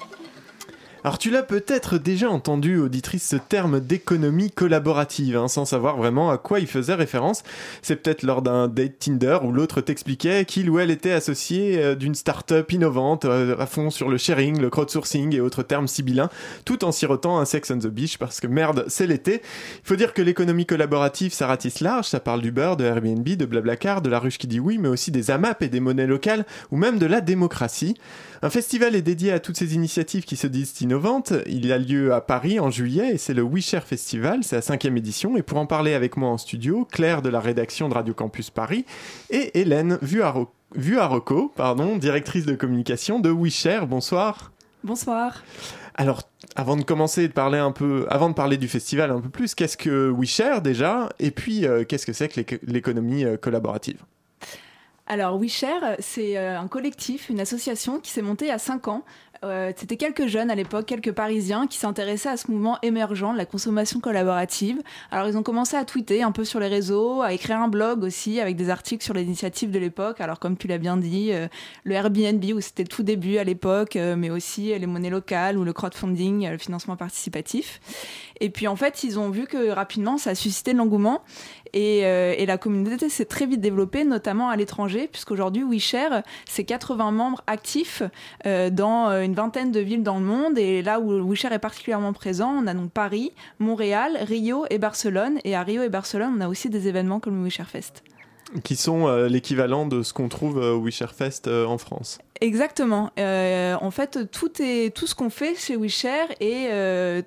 Alors tu l'as peut-être déjà entendu, auditrice, ce terme d'économie collaborative, hein, sans savoir vraiment à quoi il faisait référence. C'est peut-être lors d'un date Tinder où l'autre t'expliquait qu'il ou elle était associé euh, d'une start-up innovante euh, à fond sur le sharing, le crowdsourcing et autres termes sibyllins, tout en sirotant un sex on the beach parce que merde, c'est l'été. Il faut dire que l'économie collaborative, ça ratisse large, ça parle d'Uber, de Airbnb, de Blablacar, de la ruche qui dit oui, mais aussi des AMAP et des monnaies locales, ou même de la démocratie. Un festival est dédié à toutes ces initiatives qui se disent Il a lieu à Paris en juillet et c'est le WeShare Festival, c'est la cinquième édition. Et pour en parler avec moi en studio, Claire de la rédaction de Radio Campus Paris et Hélène Vuaro- Vuaroco, pardon, directrice de communication de WeShare. Bonsoir. Bonsoir. Alors, avant de commencer de parler un peu, avant de parler du festival un peu plus, qu'est-ce que WeShare déjà? Et puis, euh, qu'est-ce que c'est que l'éco- l'économie euh, collaborative? Alors WeShare, c'est euh, un collectif, une association qui s'est montée à 5 ans. Euh, C'était quelques jeunes à l'époque, quelques Parisiens qui s'intéressaient à ce mouvement émergent de la consommation collaborative. Alors ils ont commencé à tweeter un peu sur les réseaux, à écrire un blog aussi avec des articles sur les initiatives de l'époque. Alors comme tu l'as bien dit, euh, le Airbnb où c'était tout début à l'époque, euh, mais aussi les monnaies locales ou le crowdfunding, euh, le financement participatif. Et puis en fait, ils ont vu que rapidement, ça a suscité de l'engouement. Et, euh, et la communauté s'est très vite développée, notamment à l'étranger, puisqu'aujourd'hui, WeShare, c'est 80 membres actifs euh, dans euh, une vingtaine de villes dans le monde. Et là où WeShare est particulièrement présent, on a donc Paris, Montréal, Rio et Barcelone. Et à Rio et Barcelone, on a aussi des événements comme le WeShare Fest. Qui sont euh, l'équivalent de ce qu'on trouve au WeShare Fest en France. Exactement. En fait, tout, est, tout ce qu'on fait chez WeShare est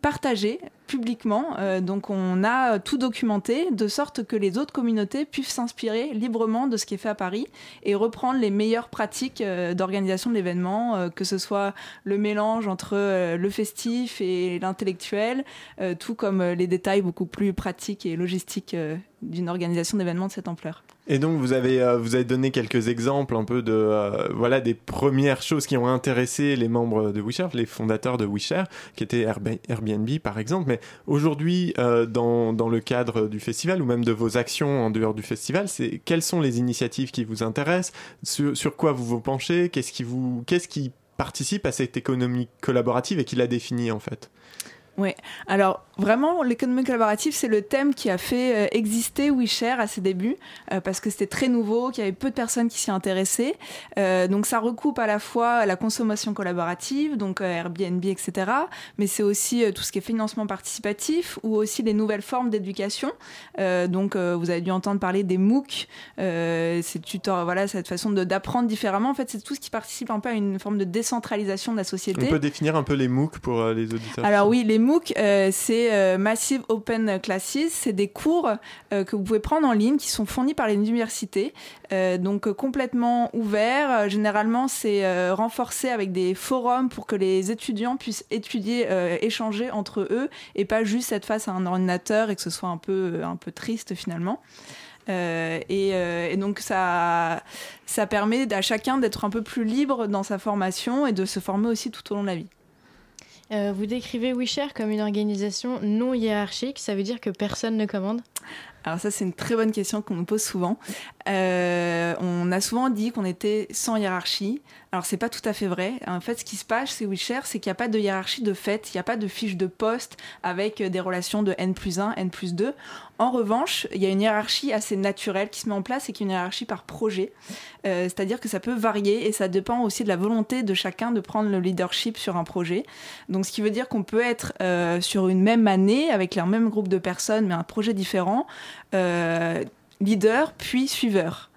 partagé publiquement. Euh, donc on a tout documenté de sorte que les autres communautés puissent s'inspirer librement de ce qui est fait à Paris et reprendre les meilleures pratiques euh, d'organisation de l'événement, euh, que ce soit le mélange entre euh, le festif et l'intellectuel, euh, tout comme euh, les détails beaucoup plus pratiques et logistiques euh, d'une organisation d'événements de cette ampleur. Et donc vous avez euh, vous avez donné quelques exemples un peu de euh, voilà des premières choses qui ont intéressé les membres de WeShare, les fondateurs de WeShare, qui étaient Airb- Airbnb par exemple. Mais aujourd'hui, euh, dans dans le cadre du festival ou même de vos actions en dehors du festival, c'est quelles sont les initiatives qui vous intéressent, sur, sur quoi vous vous penchez, qu'est-ce qui vous qu'est-ce qui participe à cette économie collaborative et qui la définit en fait? Oui, alors vraiment, l'économie collaborative, c'est le thème qui a fait euh, exister WeShare à ses débuts, euh, parce que c'était très nouveau, qu'il y avait peu de personnes qui s'y intéressaient. Euh, donc ça recoupe à la fois la consommation collaborative, donc Airbnb, etc., mais c'est aussi tout ce qui est financement participatif, ou aussi les nouvelles formes d'éducation. Donc vous avez dû entendre parler des MOOC, tutor, voilà, cette façon d'apprendre différemment. En fait, c'est tout ce qui participe un peu à une forme de décentralisation de la société. On peut définir un peu les MOOC pour les auditeurs. Alors oui, les MOOC, euh, c'est euh, Massive Open Classes. C'est des cours euh, que vous pouvez prendre en ligne qui sont fournis par les universités, donc complètement ouverts. Généralement, c'est renforcé avec des forums pour que les étudiants puissent étudier, échanger entre eux et pas juste être face à un ordinateur et que ce soit un peu, un peu triste finalement. Et, et donc ça, ça permet à chacun d'être un peu plus libre dans sa formation et de se former aussi tout au long de la vie. Euh, vous décrivez WeShare comme une organisation non hiérarchique, ça veut dire que personne ne commande? Alors ça, c'est une très bonne question qu'on nous pose souvent. Euh, on a souvent dit qu'on était sans hiérarchie. Alors c'est pas tout à fait vrai. En fait, ce qui se passe chez WeShare, c'est qu'il n'y a pas de hiérarchie de fait, il n'y a pas de fiche de poste avec des relations de N plus 1, N plus 2. En revanche, il y a une hiérarchie assez naturelle qui se met en place et qui est une hiérarchie par projet. Euh, C'est-à-dire que ça peut varier et ça dépend aussi de la volonté de chacun de prendre le leadership sur un projet. Donc ce qui veut dire qu'on peut être euh, sur une même année avec le même groupe de personnes mais un projet différent, euh, leader puis suiveur.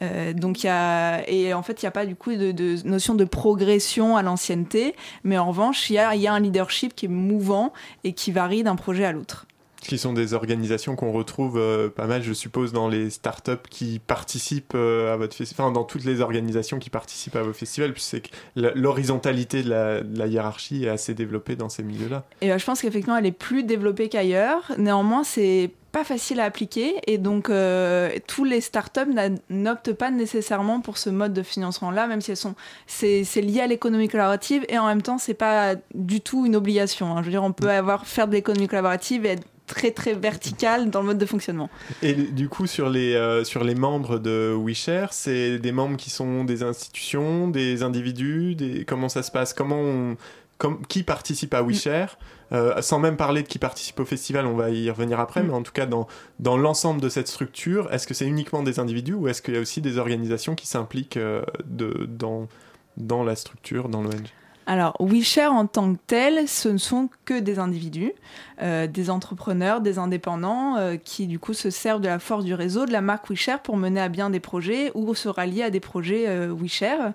Euh, donc y a et en fait il n'y a pas du coup de, notion de progression à l'ancienneté, mais en revanche il y a un leadership qui est mouvant et qui varie d'un projet à l'autre. Qui sont des organisations qu'on retrouve euh, pas mal, je suppose, dans les startups qui participent euh, à votre festival, enfin dans toutes les organisations qui participent à vos festivals, puisque c'est que l'horizontalité de la, de la hiérarchie est assez développée dans ces milieux-là. Et euh, je pense qu'effectivement, elle est plus développée qu'ailleurs. Néanmoins, c'est pas facile à appliquer et donc euh, tous les startups n'optent pas nécessairement pour ce mode de financement-là, même si elles sont c'est c'est lié à l'économie collaborative et en même temps c'est pas du tout une obligation. hein. Je veux dire, on peut avoir faire de l'économie collaborative et être très très vertical dans le mode de fonctionnement. Et du coup, sur les, euh, sur les membres de WeShare, c'est des membres qui sont des institutions, des individus, des... comment ça se passe? Comment on... Comme, qui participe à WeShare? Euh, Sans même parler de qui participe au festival, on va y revenir après, mais en tout cas, dans, dans l'ensemble de cette structure, est-ce que c'est uniquement des individus ou est-ce qu'il y a aussi des organisations qui s'impliquent euh, de, dans, dans la structure, dans l'ONG Alors, WeShare en tant que tel, ce ne sont que des individus, euh, des entrepreneurs, des indépendants euh, qui du coup se servent de la force du réseau, de la marque WeShare pour mener à bien des projets ou se rallier à des projets euh, WeShare.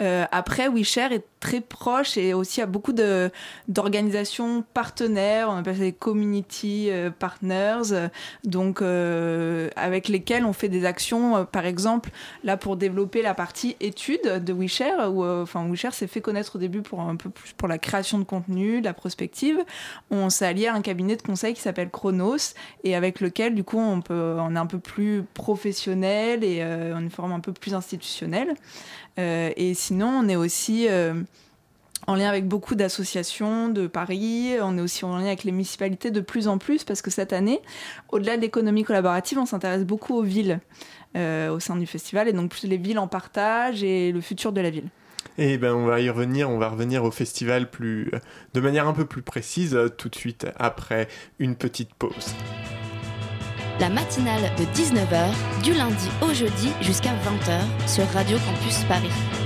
Après, WeShare est très proche et aussi a beaucoup d'organisations partenaires, on appelle ça des community partners, donc avec lesquels on fait des actions, par exemple, là pour développer la partie études de WeShare, où enfin WeShare s'est fait connaître au début pour un peu plus pour la création de contenu, la prospective. On s'est allié à un cabinet de conseil qui s'appelle Chronos et avec lequel du coup on est un peu plus professionnel et euh, on a une forme un peu plus institutionnelle. Euh, et sinon on est aussi euh, en lien avec beaucoup d'associations de Paris. On est aussi en lien avec les municipalités de plus en plus parce que cette année, au-delà de l'économie collaborative, on s'intéresse beaucoup aux villes euh, au sein du festival et donc plus les villes en partage et le futur de la ville. Et ben on va y revenir, on va revenir au festival plus de manière un peu plus précise euh, tout de suite après une petite pause. La matinale de 19h, du lundi au jeudi jusqu'à 20h sur Radio Campus Paris.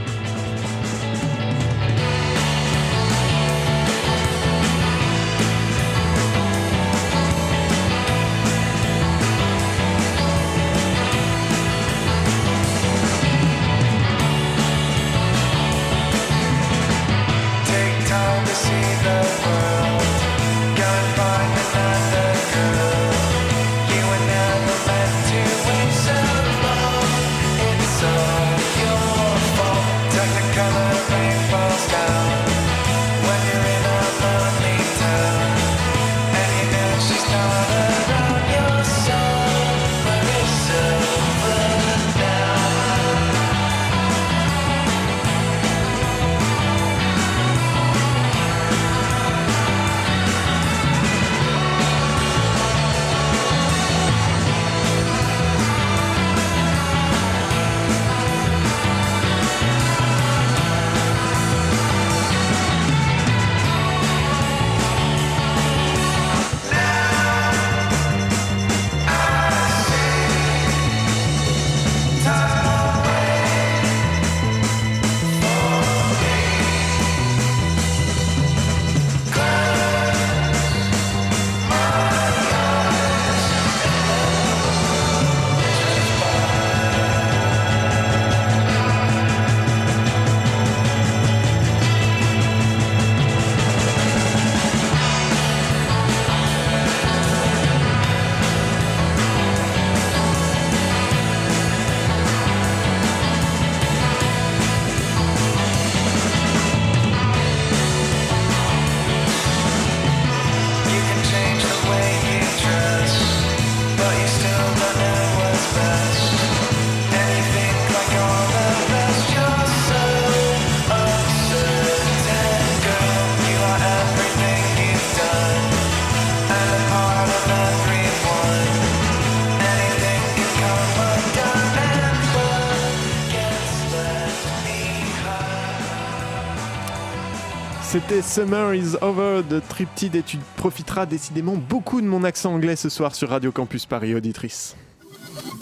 C'était Summer is Over de Triptide et tu profiteras décidément beaucoup de mon accent anglais ce soir sur Radio Campus Paris auditrice.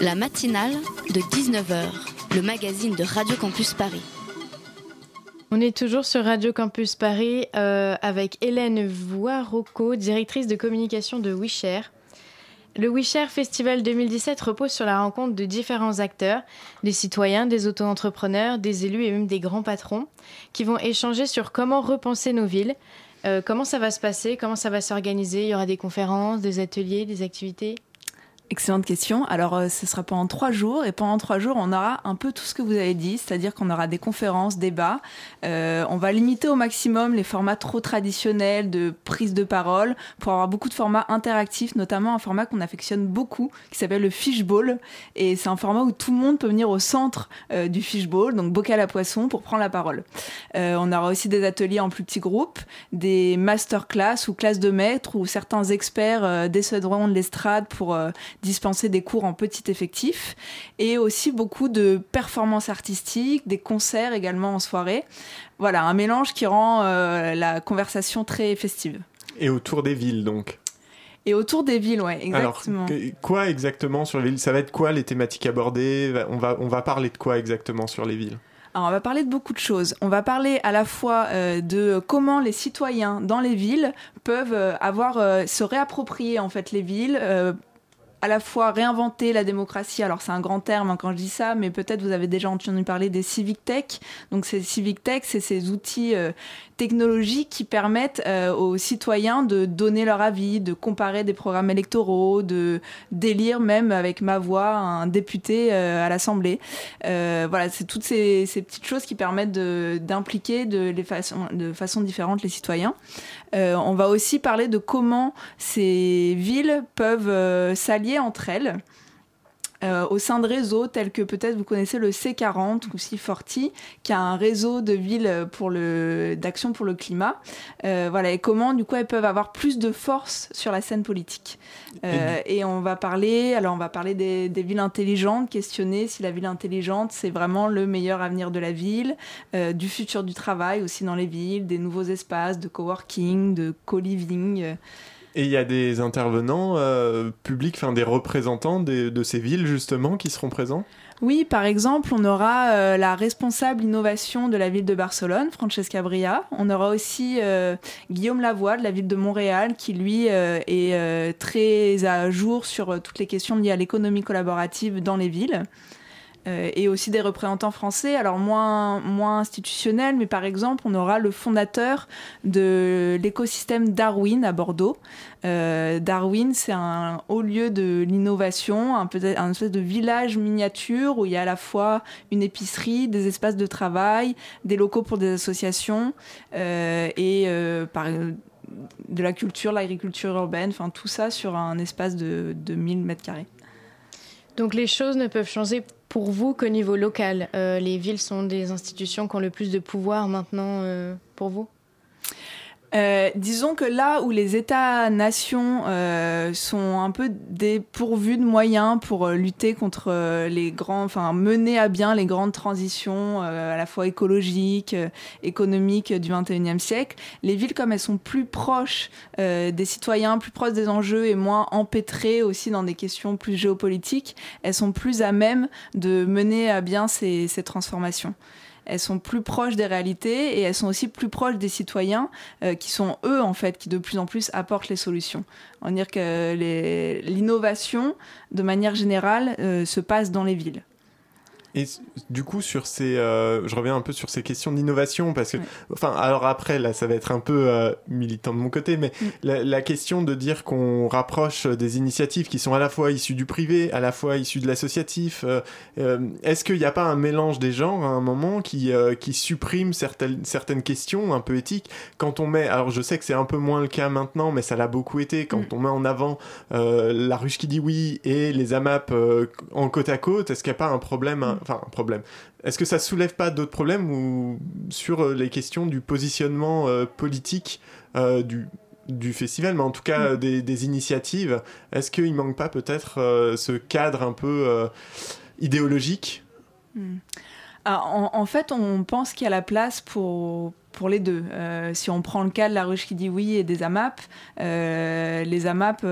La matinale de 19h, le magazine de Radio Campus Paris. On est toujours sur Radio Campus Paris euh, avec Hélène Voirocco, directrice de communication de WeShare. Le WeShare Festival 2017 repose sur la rencontre de différents acteurs, des citoyens, des auto-entrepreneurs, des élus et même des grands patrons, qui vont échanger sur comment repenser nos villes, euh, comment ça va se passer, comment ça va s'organiser. Il y aura des conférences, des ateliers, des activités. Excellente question. Alors, euh, ce sera pendant trois jours et pendant trois jours, on aura un peu tout ce que vous avez dit, c'est-à-dire qu'on aura des conférences, débats. Euh, on va limiter au maximum les formats trop traditionnels de prise de parole pour avoir beaucoup de formats interactifs, notamment un format qu'on affectionne beaucoup qui s'appelle le fishbowl. Et c'est un format où tout le monde peut venir au centre euh, du fishbowl, donc bocal à poisson, pour prendre la parole. Euh, on aura aussi des ateliers en plus petits groupes, des masterclass ou classes de maîtres où certains experts euh, décéderont de l'estrade pour dispenser des cours en petit effectif et aussi beaucoup de performances artistiques, des concerts également en soirée. Voilà, un mélange qui rend euh, la conversation très festive. Et autour des villes donc. Et autour des villes, ouais, Alors, exactement. que- quoi exactement sur les villes? Ça va être quoi les thématiques abordées? On va, on va parler de quoi exactement sur les villes? Alors, on va parler de beaucoup de choses. On va parler à la fois euh, de comment les citoyens dans les villes peuvent euh, avoir, euh, se réapproprier en fait les villes. À la fois réinventer la démocratie, alors c'est un grand terme hein, quand je dis ça, mais peut-être vous avez déjà entendu parler des civic tech. Donc ces civic tech, c'est ces outils euh, technologiques qui permettent euh, aux citoyens de donner leur avis, de comparer des programmes électoraux, de d'élire même avec ma voix un député euh, à l'Assemblée. Voilà, c'est toutes ces, petites choses qui permettent d'impliquer de, façon différente les citoyens. On va aussi parler de comment ces villes peuvent euh, entre elles. euh, au sein de réseaux tels que peut-être vous connaissez le C40 ou C40, qui a un réseau de villes pour le d'action pour le climat. Euh, voilà, et comment du coup elles peuvent avoir plus de force sur la scène politique. Euh, et on va parler, alors on va parler des, des villes intelligentes, questionner si la ville intelligente c'est vraiment le meilleur avenir de la ville, du futur du travail aussi dans les villes, des nouveaux espaces de coworking, de co-living. Et il y a des intervenants euh, publics, enfin des représentants de ces villes justement qui seront présents? Oui, par exemple, on aura euh, la responsable innovation de la ville de Barcelone, Francesca Bria. On aura aussi euh, Guillaume Lavoie de la ville de Montréal, qui lui est très à jour sur toutes les questions liées à l'économie collaborative dans les villes. Euh, et aussi des représentants français, alors moins, moins institutionnels, mais par exemple, on aura le fondateur de l'écosystème Darwin à Bordeaux. Euh, Darwin, c'est un haut lieu de l'innovation, un, un espèce de village miniature où il y a à la fois une épicerie, des espaces de travail, des locaux pour des associations euh, et euh, par, de la culture, l'agriculture urbaine, enfin tout ça sur un espace de, de 1000 mètres carrés. Donc les choses ne peuvent changer pour vous qu'au niveau local. Euh, les villes sont des institutions qui ont le plus de pouvoir maintenant euh, pour vous? Euh, disons que là où les États-nations euh, sont un peu dépourvus de moyens pour euh, lutter contre euh, les grands, enfin mener à bien les grandes transitions euh, à la fois écologiques, économiques du 21e siècle, les villes comme elles sont plus proches des citoyens, plus proches des enjeux et moins empêtrées aussi dans des questions plus géopolitiques, elles sont plus à même de mener à bien ces, ces transformations elles sont plus proches des réalités et elles sont aussi plus proches des citoyens euh, qui sont eux en fait qui de plus en plus apportent les solutions. On va dire que l'innovation de manière générale euh, se passe dans les villes. Et du coup, sur ces, euh, je reviens un peu sur ces questions d'innovation parce que, enfin, alors après, là, ça va être un peu euh, militant de mon côté, mais la, la question de dire qu'on rapproche des initiatives qui sont à la fois issues du privé, à la fois issues de l'associatif, euh, euh, est-ce qu'il n'y a pas un mélange des genres à un moment qui, euh, qui supprime certaines, certaines questions un peu éthiques? Quand on met, alors je sais que c'est un peu moins le cas maintenant, mais ça l'a beaucoup été quand on met en avant euh, la ruche qui dit oui et les AMAP euh, en côte à côte, est-ce qu'il n'y a pas un problème, hein, enfin un problème, est-ce que ça soulève pas d'autres problèmes ou sur euh, les questions du positionnement euh, politique euh, du du festival, mais en tout cas euh, des, des initiatives, est-ce qu'il manque pas peut-être euh, ce cadre un peu idéologique? Hmm. Ah, en, en fait, on pense qu'il y a la place pour, pour les deux. Si on prend le cas de la ruche qui dit oui et des AMAP, les AMAP,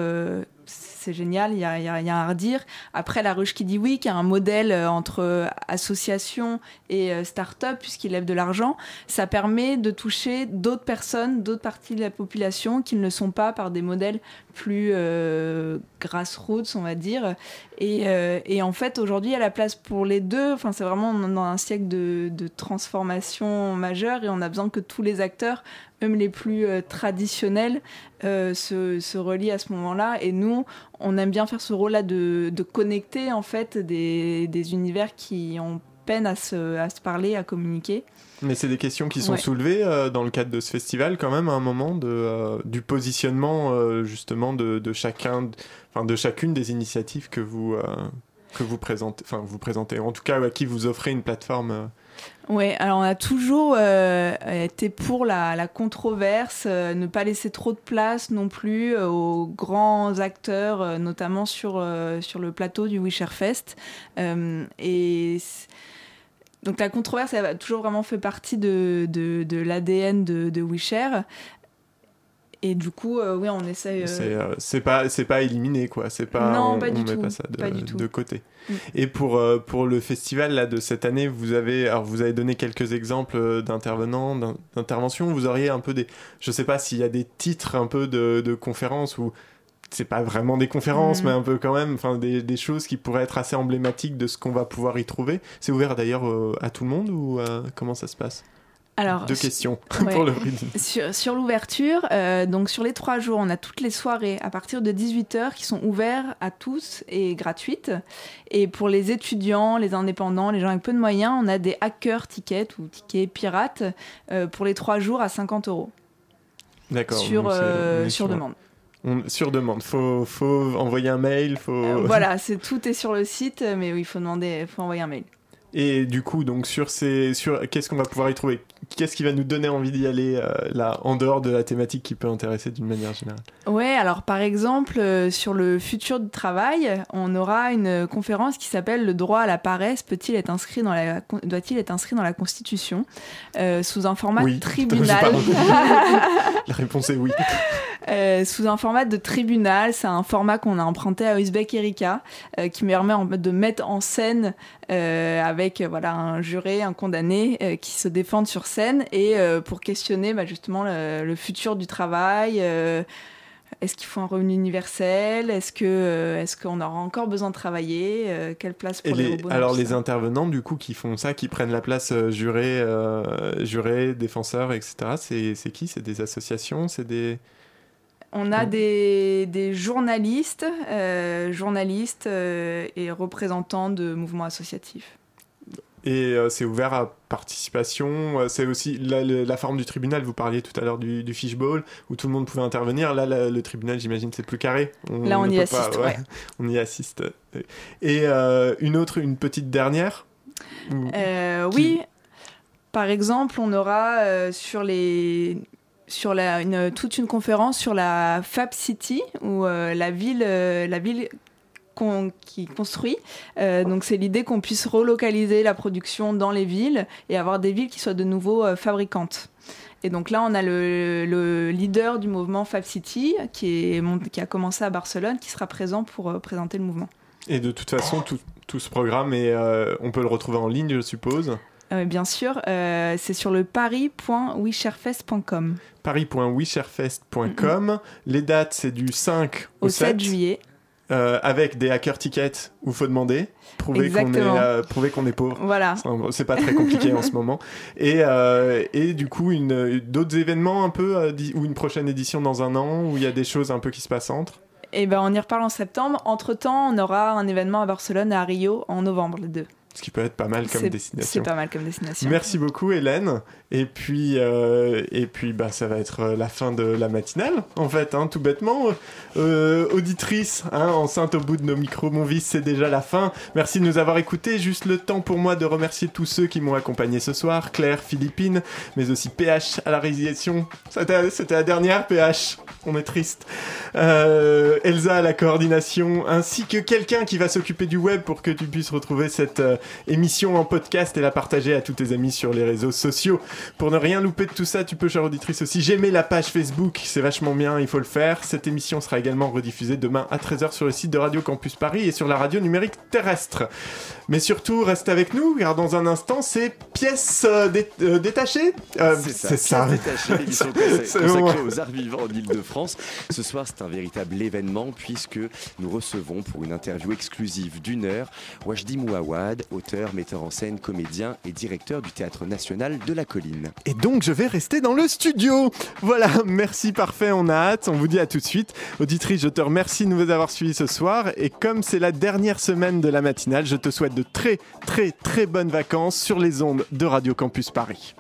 c'est génial, il y a, y a- y a à redire. Après, la ruche qui dit oui, qui a un modèle euh, entre association et euh, start-up, puisqu'il lève de l'argent, ça permet de toucher d'autres personnes, d'autres parties de la population qui ne le sont pas par des modèles plus euh, grassroots, on va dire. Et, euh, et en fait, aujourd'hui, il y a la place pour les deux. Enfin, c'est vraiment dans un siècle de, transformation majeure et on a besoin que tous les acteurs, même les plus euh, traditionnels, euh, se, se relient à ce moment-là. Et nous, on aime bien faire ce rôle-là de, de connecter en fait des, des univers qui ont peine à se, à se parler, à communiquer. Mais c'est des questions qui sont Ouais. soulevées euh, dans le cadre de ce festival quand même à un moment de, euh, du positionnement euh, justement de, de chacun, enfin de chacune des initiatives que vous que vous présentez, enfin vous présentez, en tout cas à qui vous offrez une plateforme. Ouais, alors on a toujours euh, été pour la, controverse, euh, ne pas laisser trop de place non plus euh, aux grands acteurs, notamment sur, sur le plateau du Wisher Fest. Et donc la controverse, elle a toujours vraiment fait partie de, de, de l'ADN de, de Wisher. Et du coup, euh, oui, on essaye. euh, C'est euh, c'est pas c'est pas éliminé quoi. C'est pas Non, on, pas du on met pas ça de, pas du tout. de côté. Mm. Et pour pour le festival là de cette année, vous avez alors vous avez donné quelques exemples d'intervenants d'in- d'interventions. Vous auriez un peu des je sais pas s'il y a des titres un peu de, de conférences ou c'est pas vraiment des conférences, Mm. mais un peu quand même, enfin des, des choses qui pourraient être assez emblématiques de ce qu'on va pouvoir y trouver. C'est ouvert d'ailleurs euh, à tout le monde ou euh, comment ça se passe? Alors, Deux questions ouais. pour le Sur, sur l'ouverture, euh, donc sur les trois jours, on a toutes les soirées à partir de 18h qui sont ouvertes à tous et gratuites. Et pour les étudiants, les indépendants, les gens avec peu de moyens, on a des hackers tickets ou tickets pirates euh, pour les trois jours à 50 euros. D'accord. Sur, euh, sur demande. On- sur demande. Faut, faut envoyer un mail. Faut... Euh, voilà, c'est tout est sur le site, mais oui, il faut demander, faut envoyer un mail. Et du coup, donc sur ces, sur qu'est-ce qu'on va pouvoir y trouver? Qu'est-ce qui va nous donner envie d'y aller euh, là, en dehors de la thématique qui peut intéresser d'une manière générale Ouais, alors par exemple, euh, sur le futur du travail, on aura une conférence qui s'appelle Le droit à la paresse peut-il être inscrit dans la, doit-il être inscrit dans la Constitution euh, sous un format Oui. tribunal. La réponse est oui. Euh, sous un format de tribunal, c'est un format qu'on a emprunté à Uzbek Erika, euh, qui me permet en fait de mettre en scène euh, avec voilà un juré, un condamné qui se défendent sur scène et euh, pour questionner bah, justement le, le futur du travail. euh, est-ce qu'il faut un revenu universel Est-ce que euh, est-ce qu'on aura encore besoin de travailler Quelle place pour Et les, les, robots alors les intervenants du coup qui font ça, qui prennent la place euh, juré, euh, juré, défenseur, etc. C'est, c'est qui? C'est des associations? C'est des On a des, des journalistes, euh, journalistes euh, et représentants de mouvements associatifs. Et euh, c'est ouvert à participation. euh, c'est aussi la, forme du tribunal. Vous parliez tout à l'heure du, du fishbowl où tout le monde pouvait intervenir. Là, la- le tribunal, j'imagine, c'est plus carré. Là, on y assiste, ouais. On y assiste. Et euh, une autre, une petite dernière. Ou- Euh, qui- oui, par exemple, on aura euh, sur les sur la, une, toute une conférence sur la Fab City où euh, la ville euh, la ville qu'on- qui construit. Euh, donc c'est l'idée qu'on puisse relocaliser la production dans les villes et avoir des villes qui soient de nouveau euh, fabricantes. Et donc là, on a le, le leader du mouvement Fab City qui, est, qui a commencé à Barcelone, qui sera présent pour euh, présenter le mouvement. Et de toute façon, tout, tout ce programme, est, on peut le retrouver en ligne, je suppose. Bien sûr, euh, c'est sur le paris.wisherfest.com. paris.wisherfest.com. Les dates, c'est du 5 au, Au 7 juillet. Euh, avec des hacker tickets où faut demander, prouver qu'on est, Exactement. euh, prouver qu'on est pauvre. Voilà. C'est pas très compliqué en ce moment. Et, euh, et du coup, une- d'autres événements un peu, ou une prochaine édition dans un an, où il y a des choses un peu qui se passent entre? Et ben, on y reparle en septembre. Entre-temps, on aura un événement à Barcelone et à Rio en novembre, les deux. Ce qui peut être pas mal comme destination. C'est pas mal comme destination. Merci beaucoup Hélène. Et puis, euh, et puis bah, ça va être euh, la fin de la matinale, en fait, hein, tout bêtement. Euh, auditrice, hein, enceinte au bout de nos micros, mon vice, c'est déjà la fin. Merci de nous avoir écoutés. Juste le temps pour moi de remercier tous ceux qui m'ont accompagné ce soir. Claire, Philippine, mais aussi PH à la réalisation. C'était c'était la dernière PH. On est triste. Euh, Elsa à la coordination, ainsi que quelqu'un qui va s'occuper du web pour que tu puisses retrouver cette émission en podcast et la partager à tous tes amis sur les réseaux sociaux. Pour ne rien louper de tout ça, tu peux, chère auditrice, aussi j'aimais la page Facebook, c'est vachement bien, il faut le faire. Cette émission sera également rediffusée demain à 13h sur le site de Radio Campus Paris et sur la radio numérique terrestre. Mais surtout, reste avec nous, car dans un instant, c'est pièces euh, dé- euh, détachées. Euh, C'est ça, Pièces détachées, consacrée bon. aux arts vivants en Ile-de-France. Ce soir, c'est un véritable événement puisque nous recevons pour une interview exclusive d'une heure Wajdi Mouawad, auteur, metteur en scène, comédien et directeur du Théâtre National de la Colline. Et donc je vais rester dans le studio. Voilà, merci parfait, on a hâte, on vous dit à tout de suite. Auditrice, je te remercie de nous avoir suivis ce soir et comme c'est la dernière semaine de la matinale, je te souhaite de très très très bonnes vacances sur les ondes de Radio Campus Paris.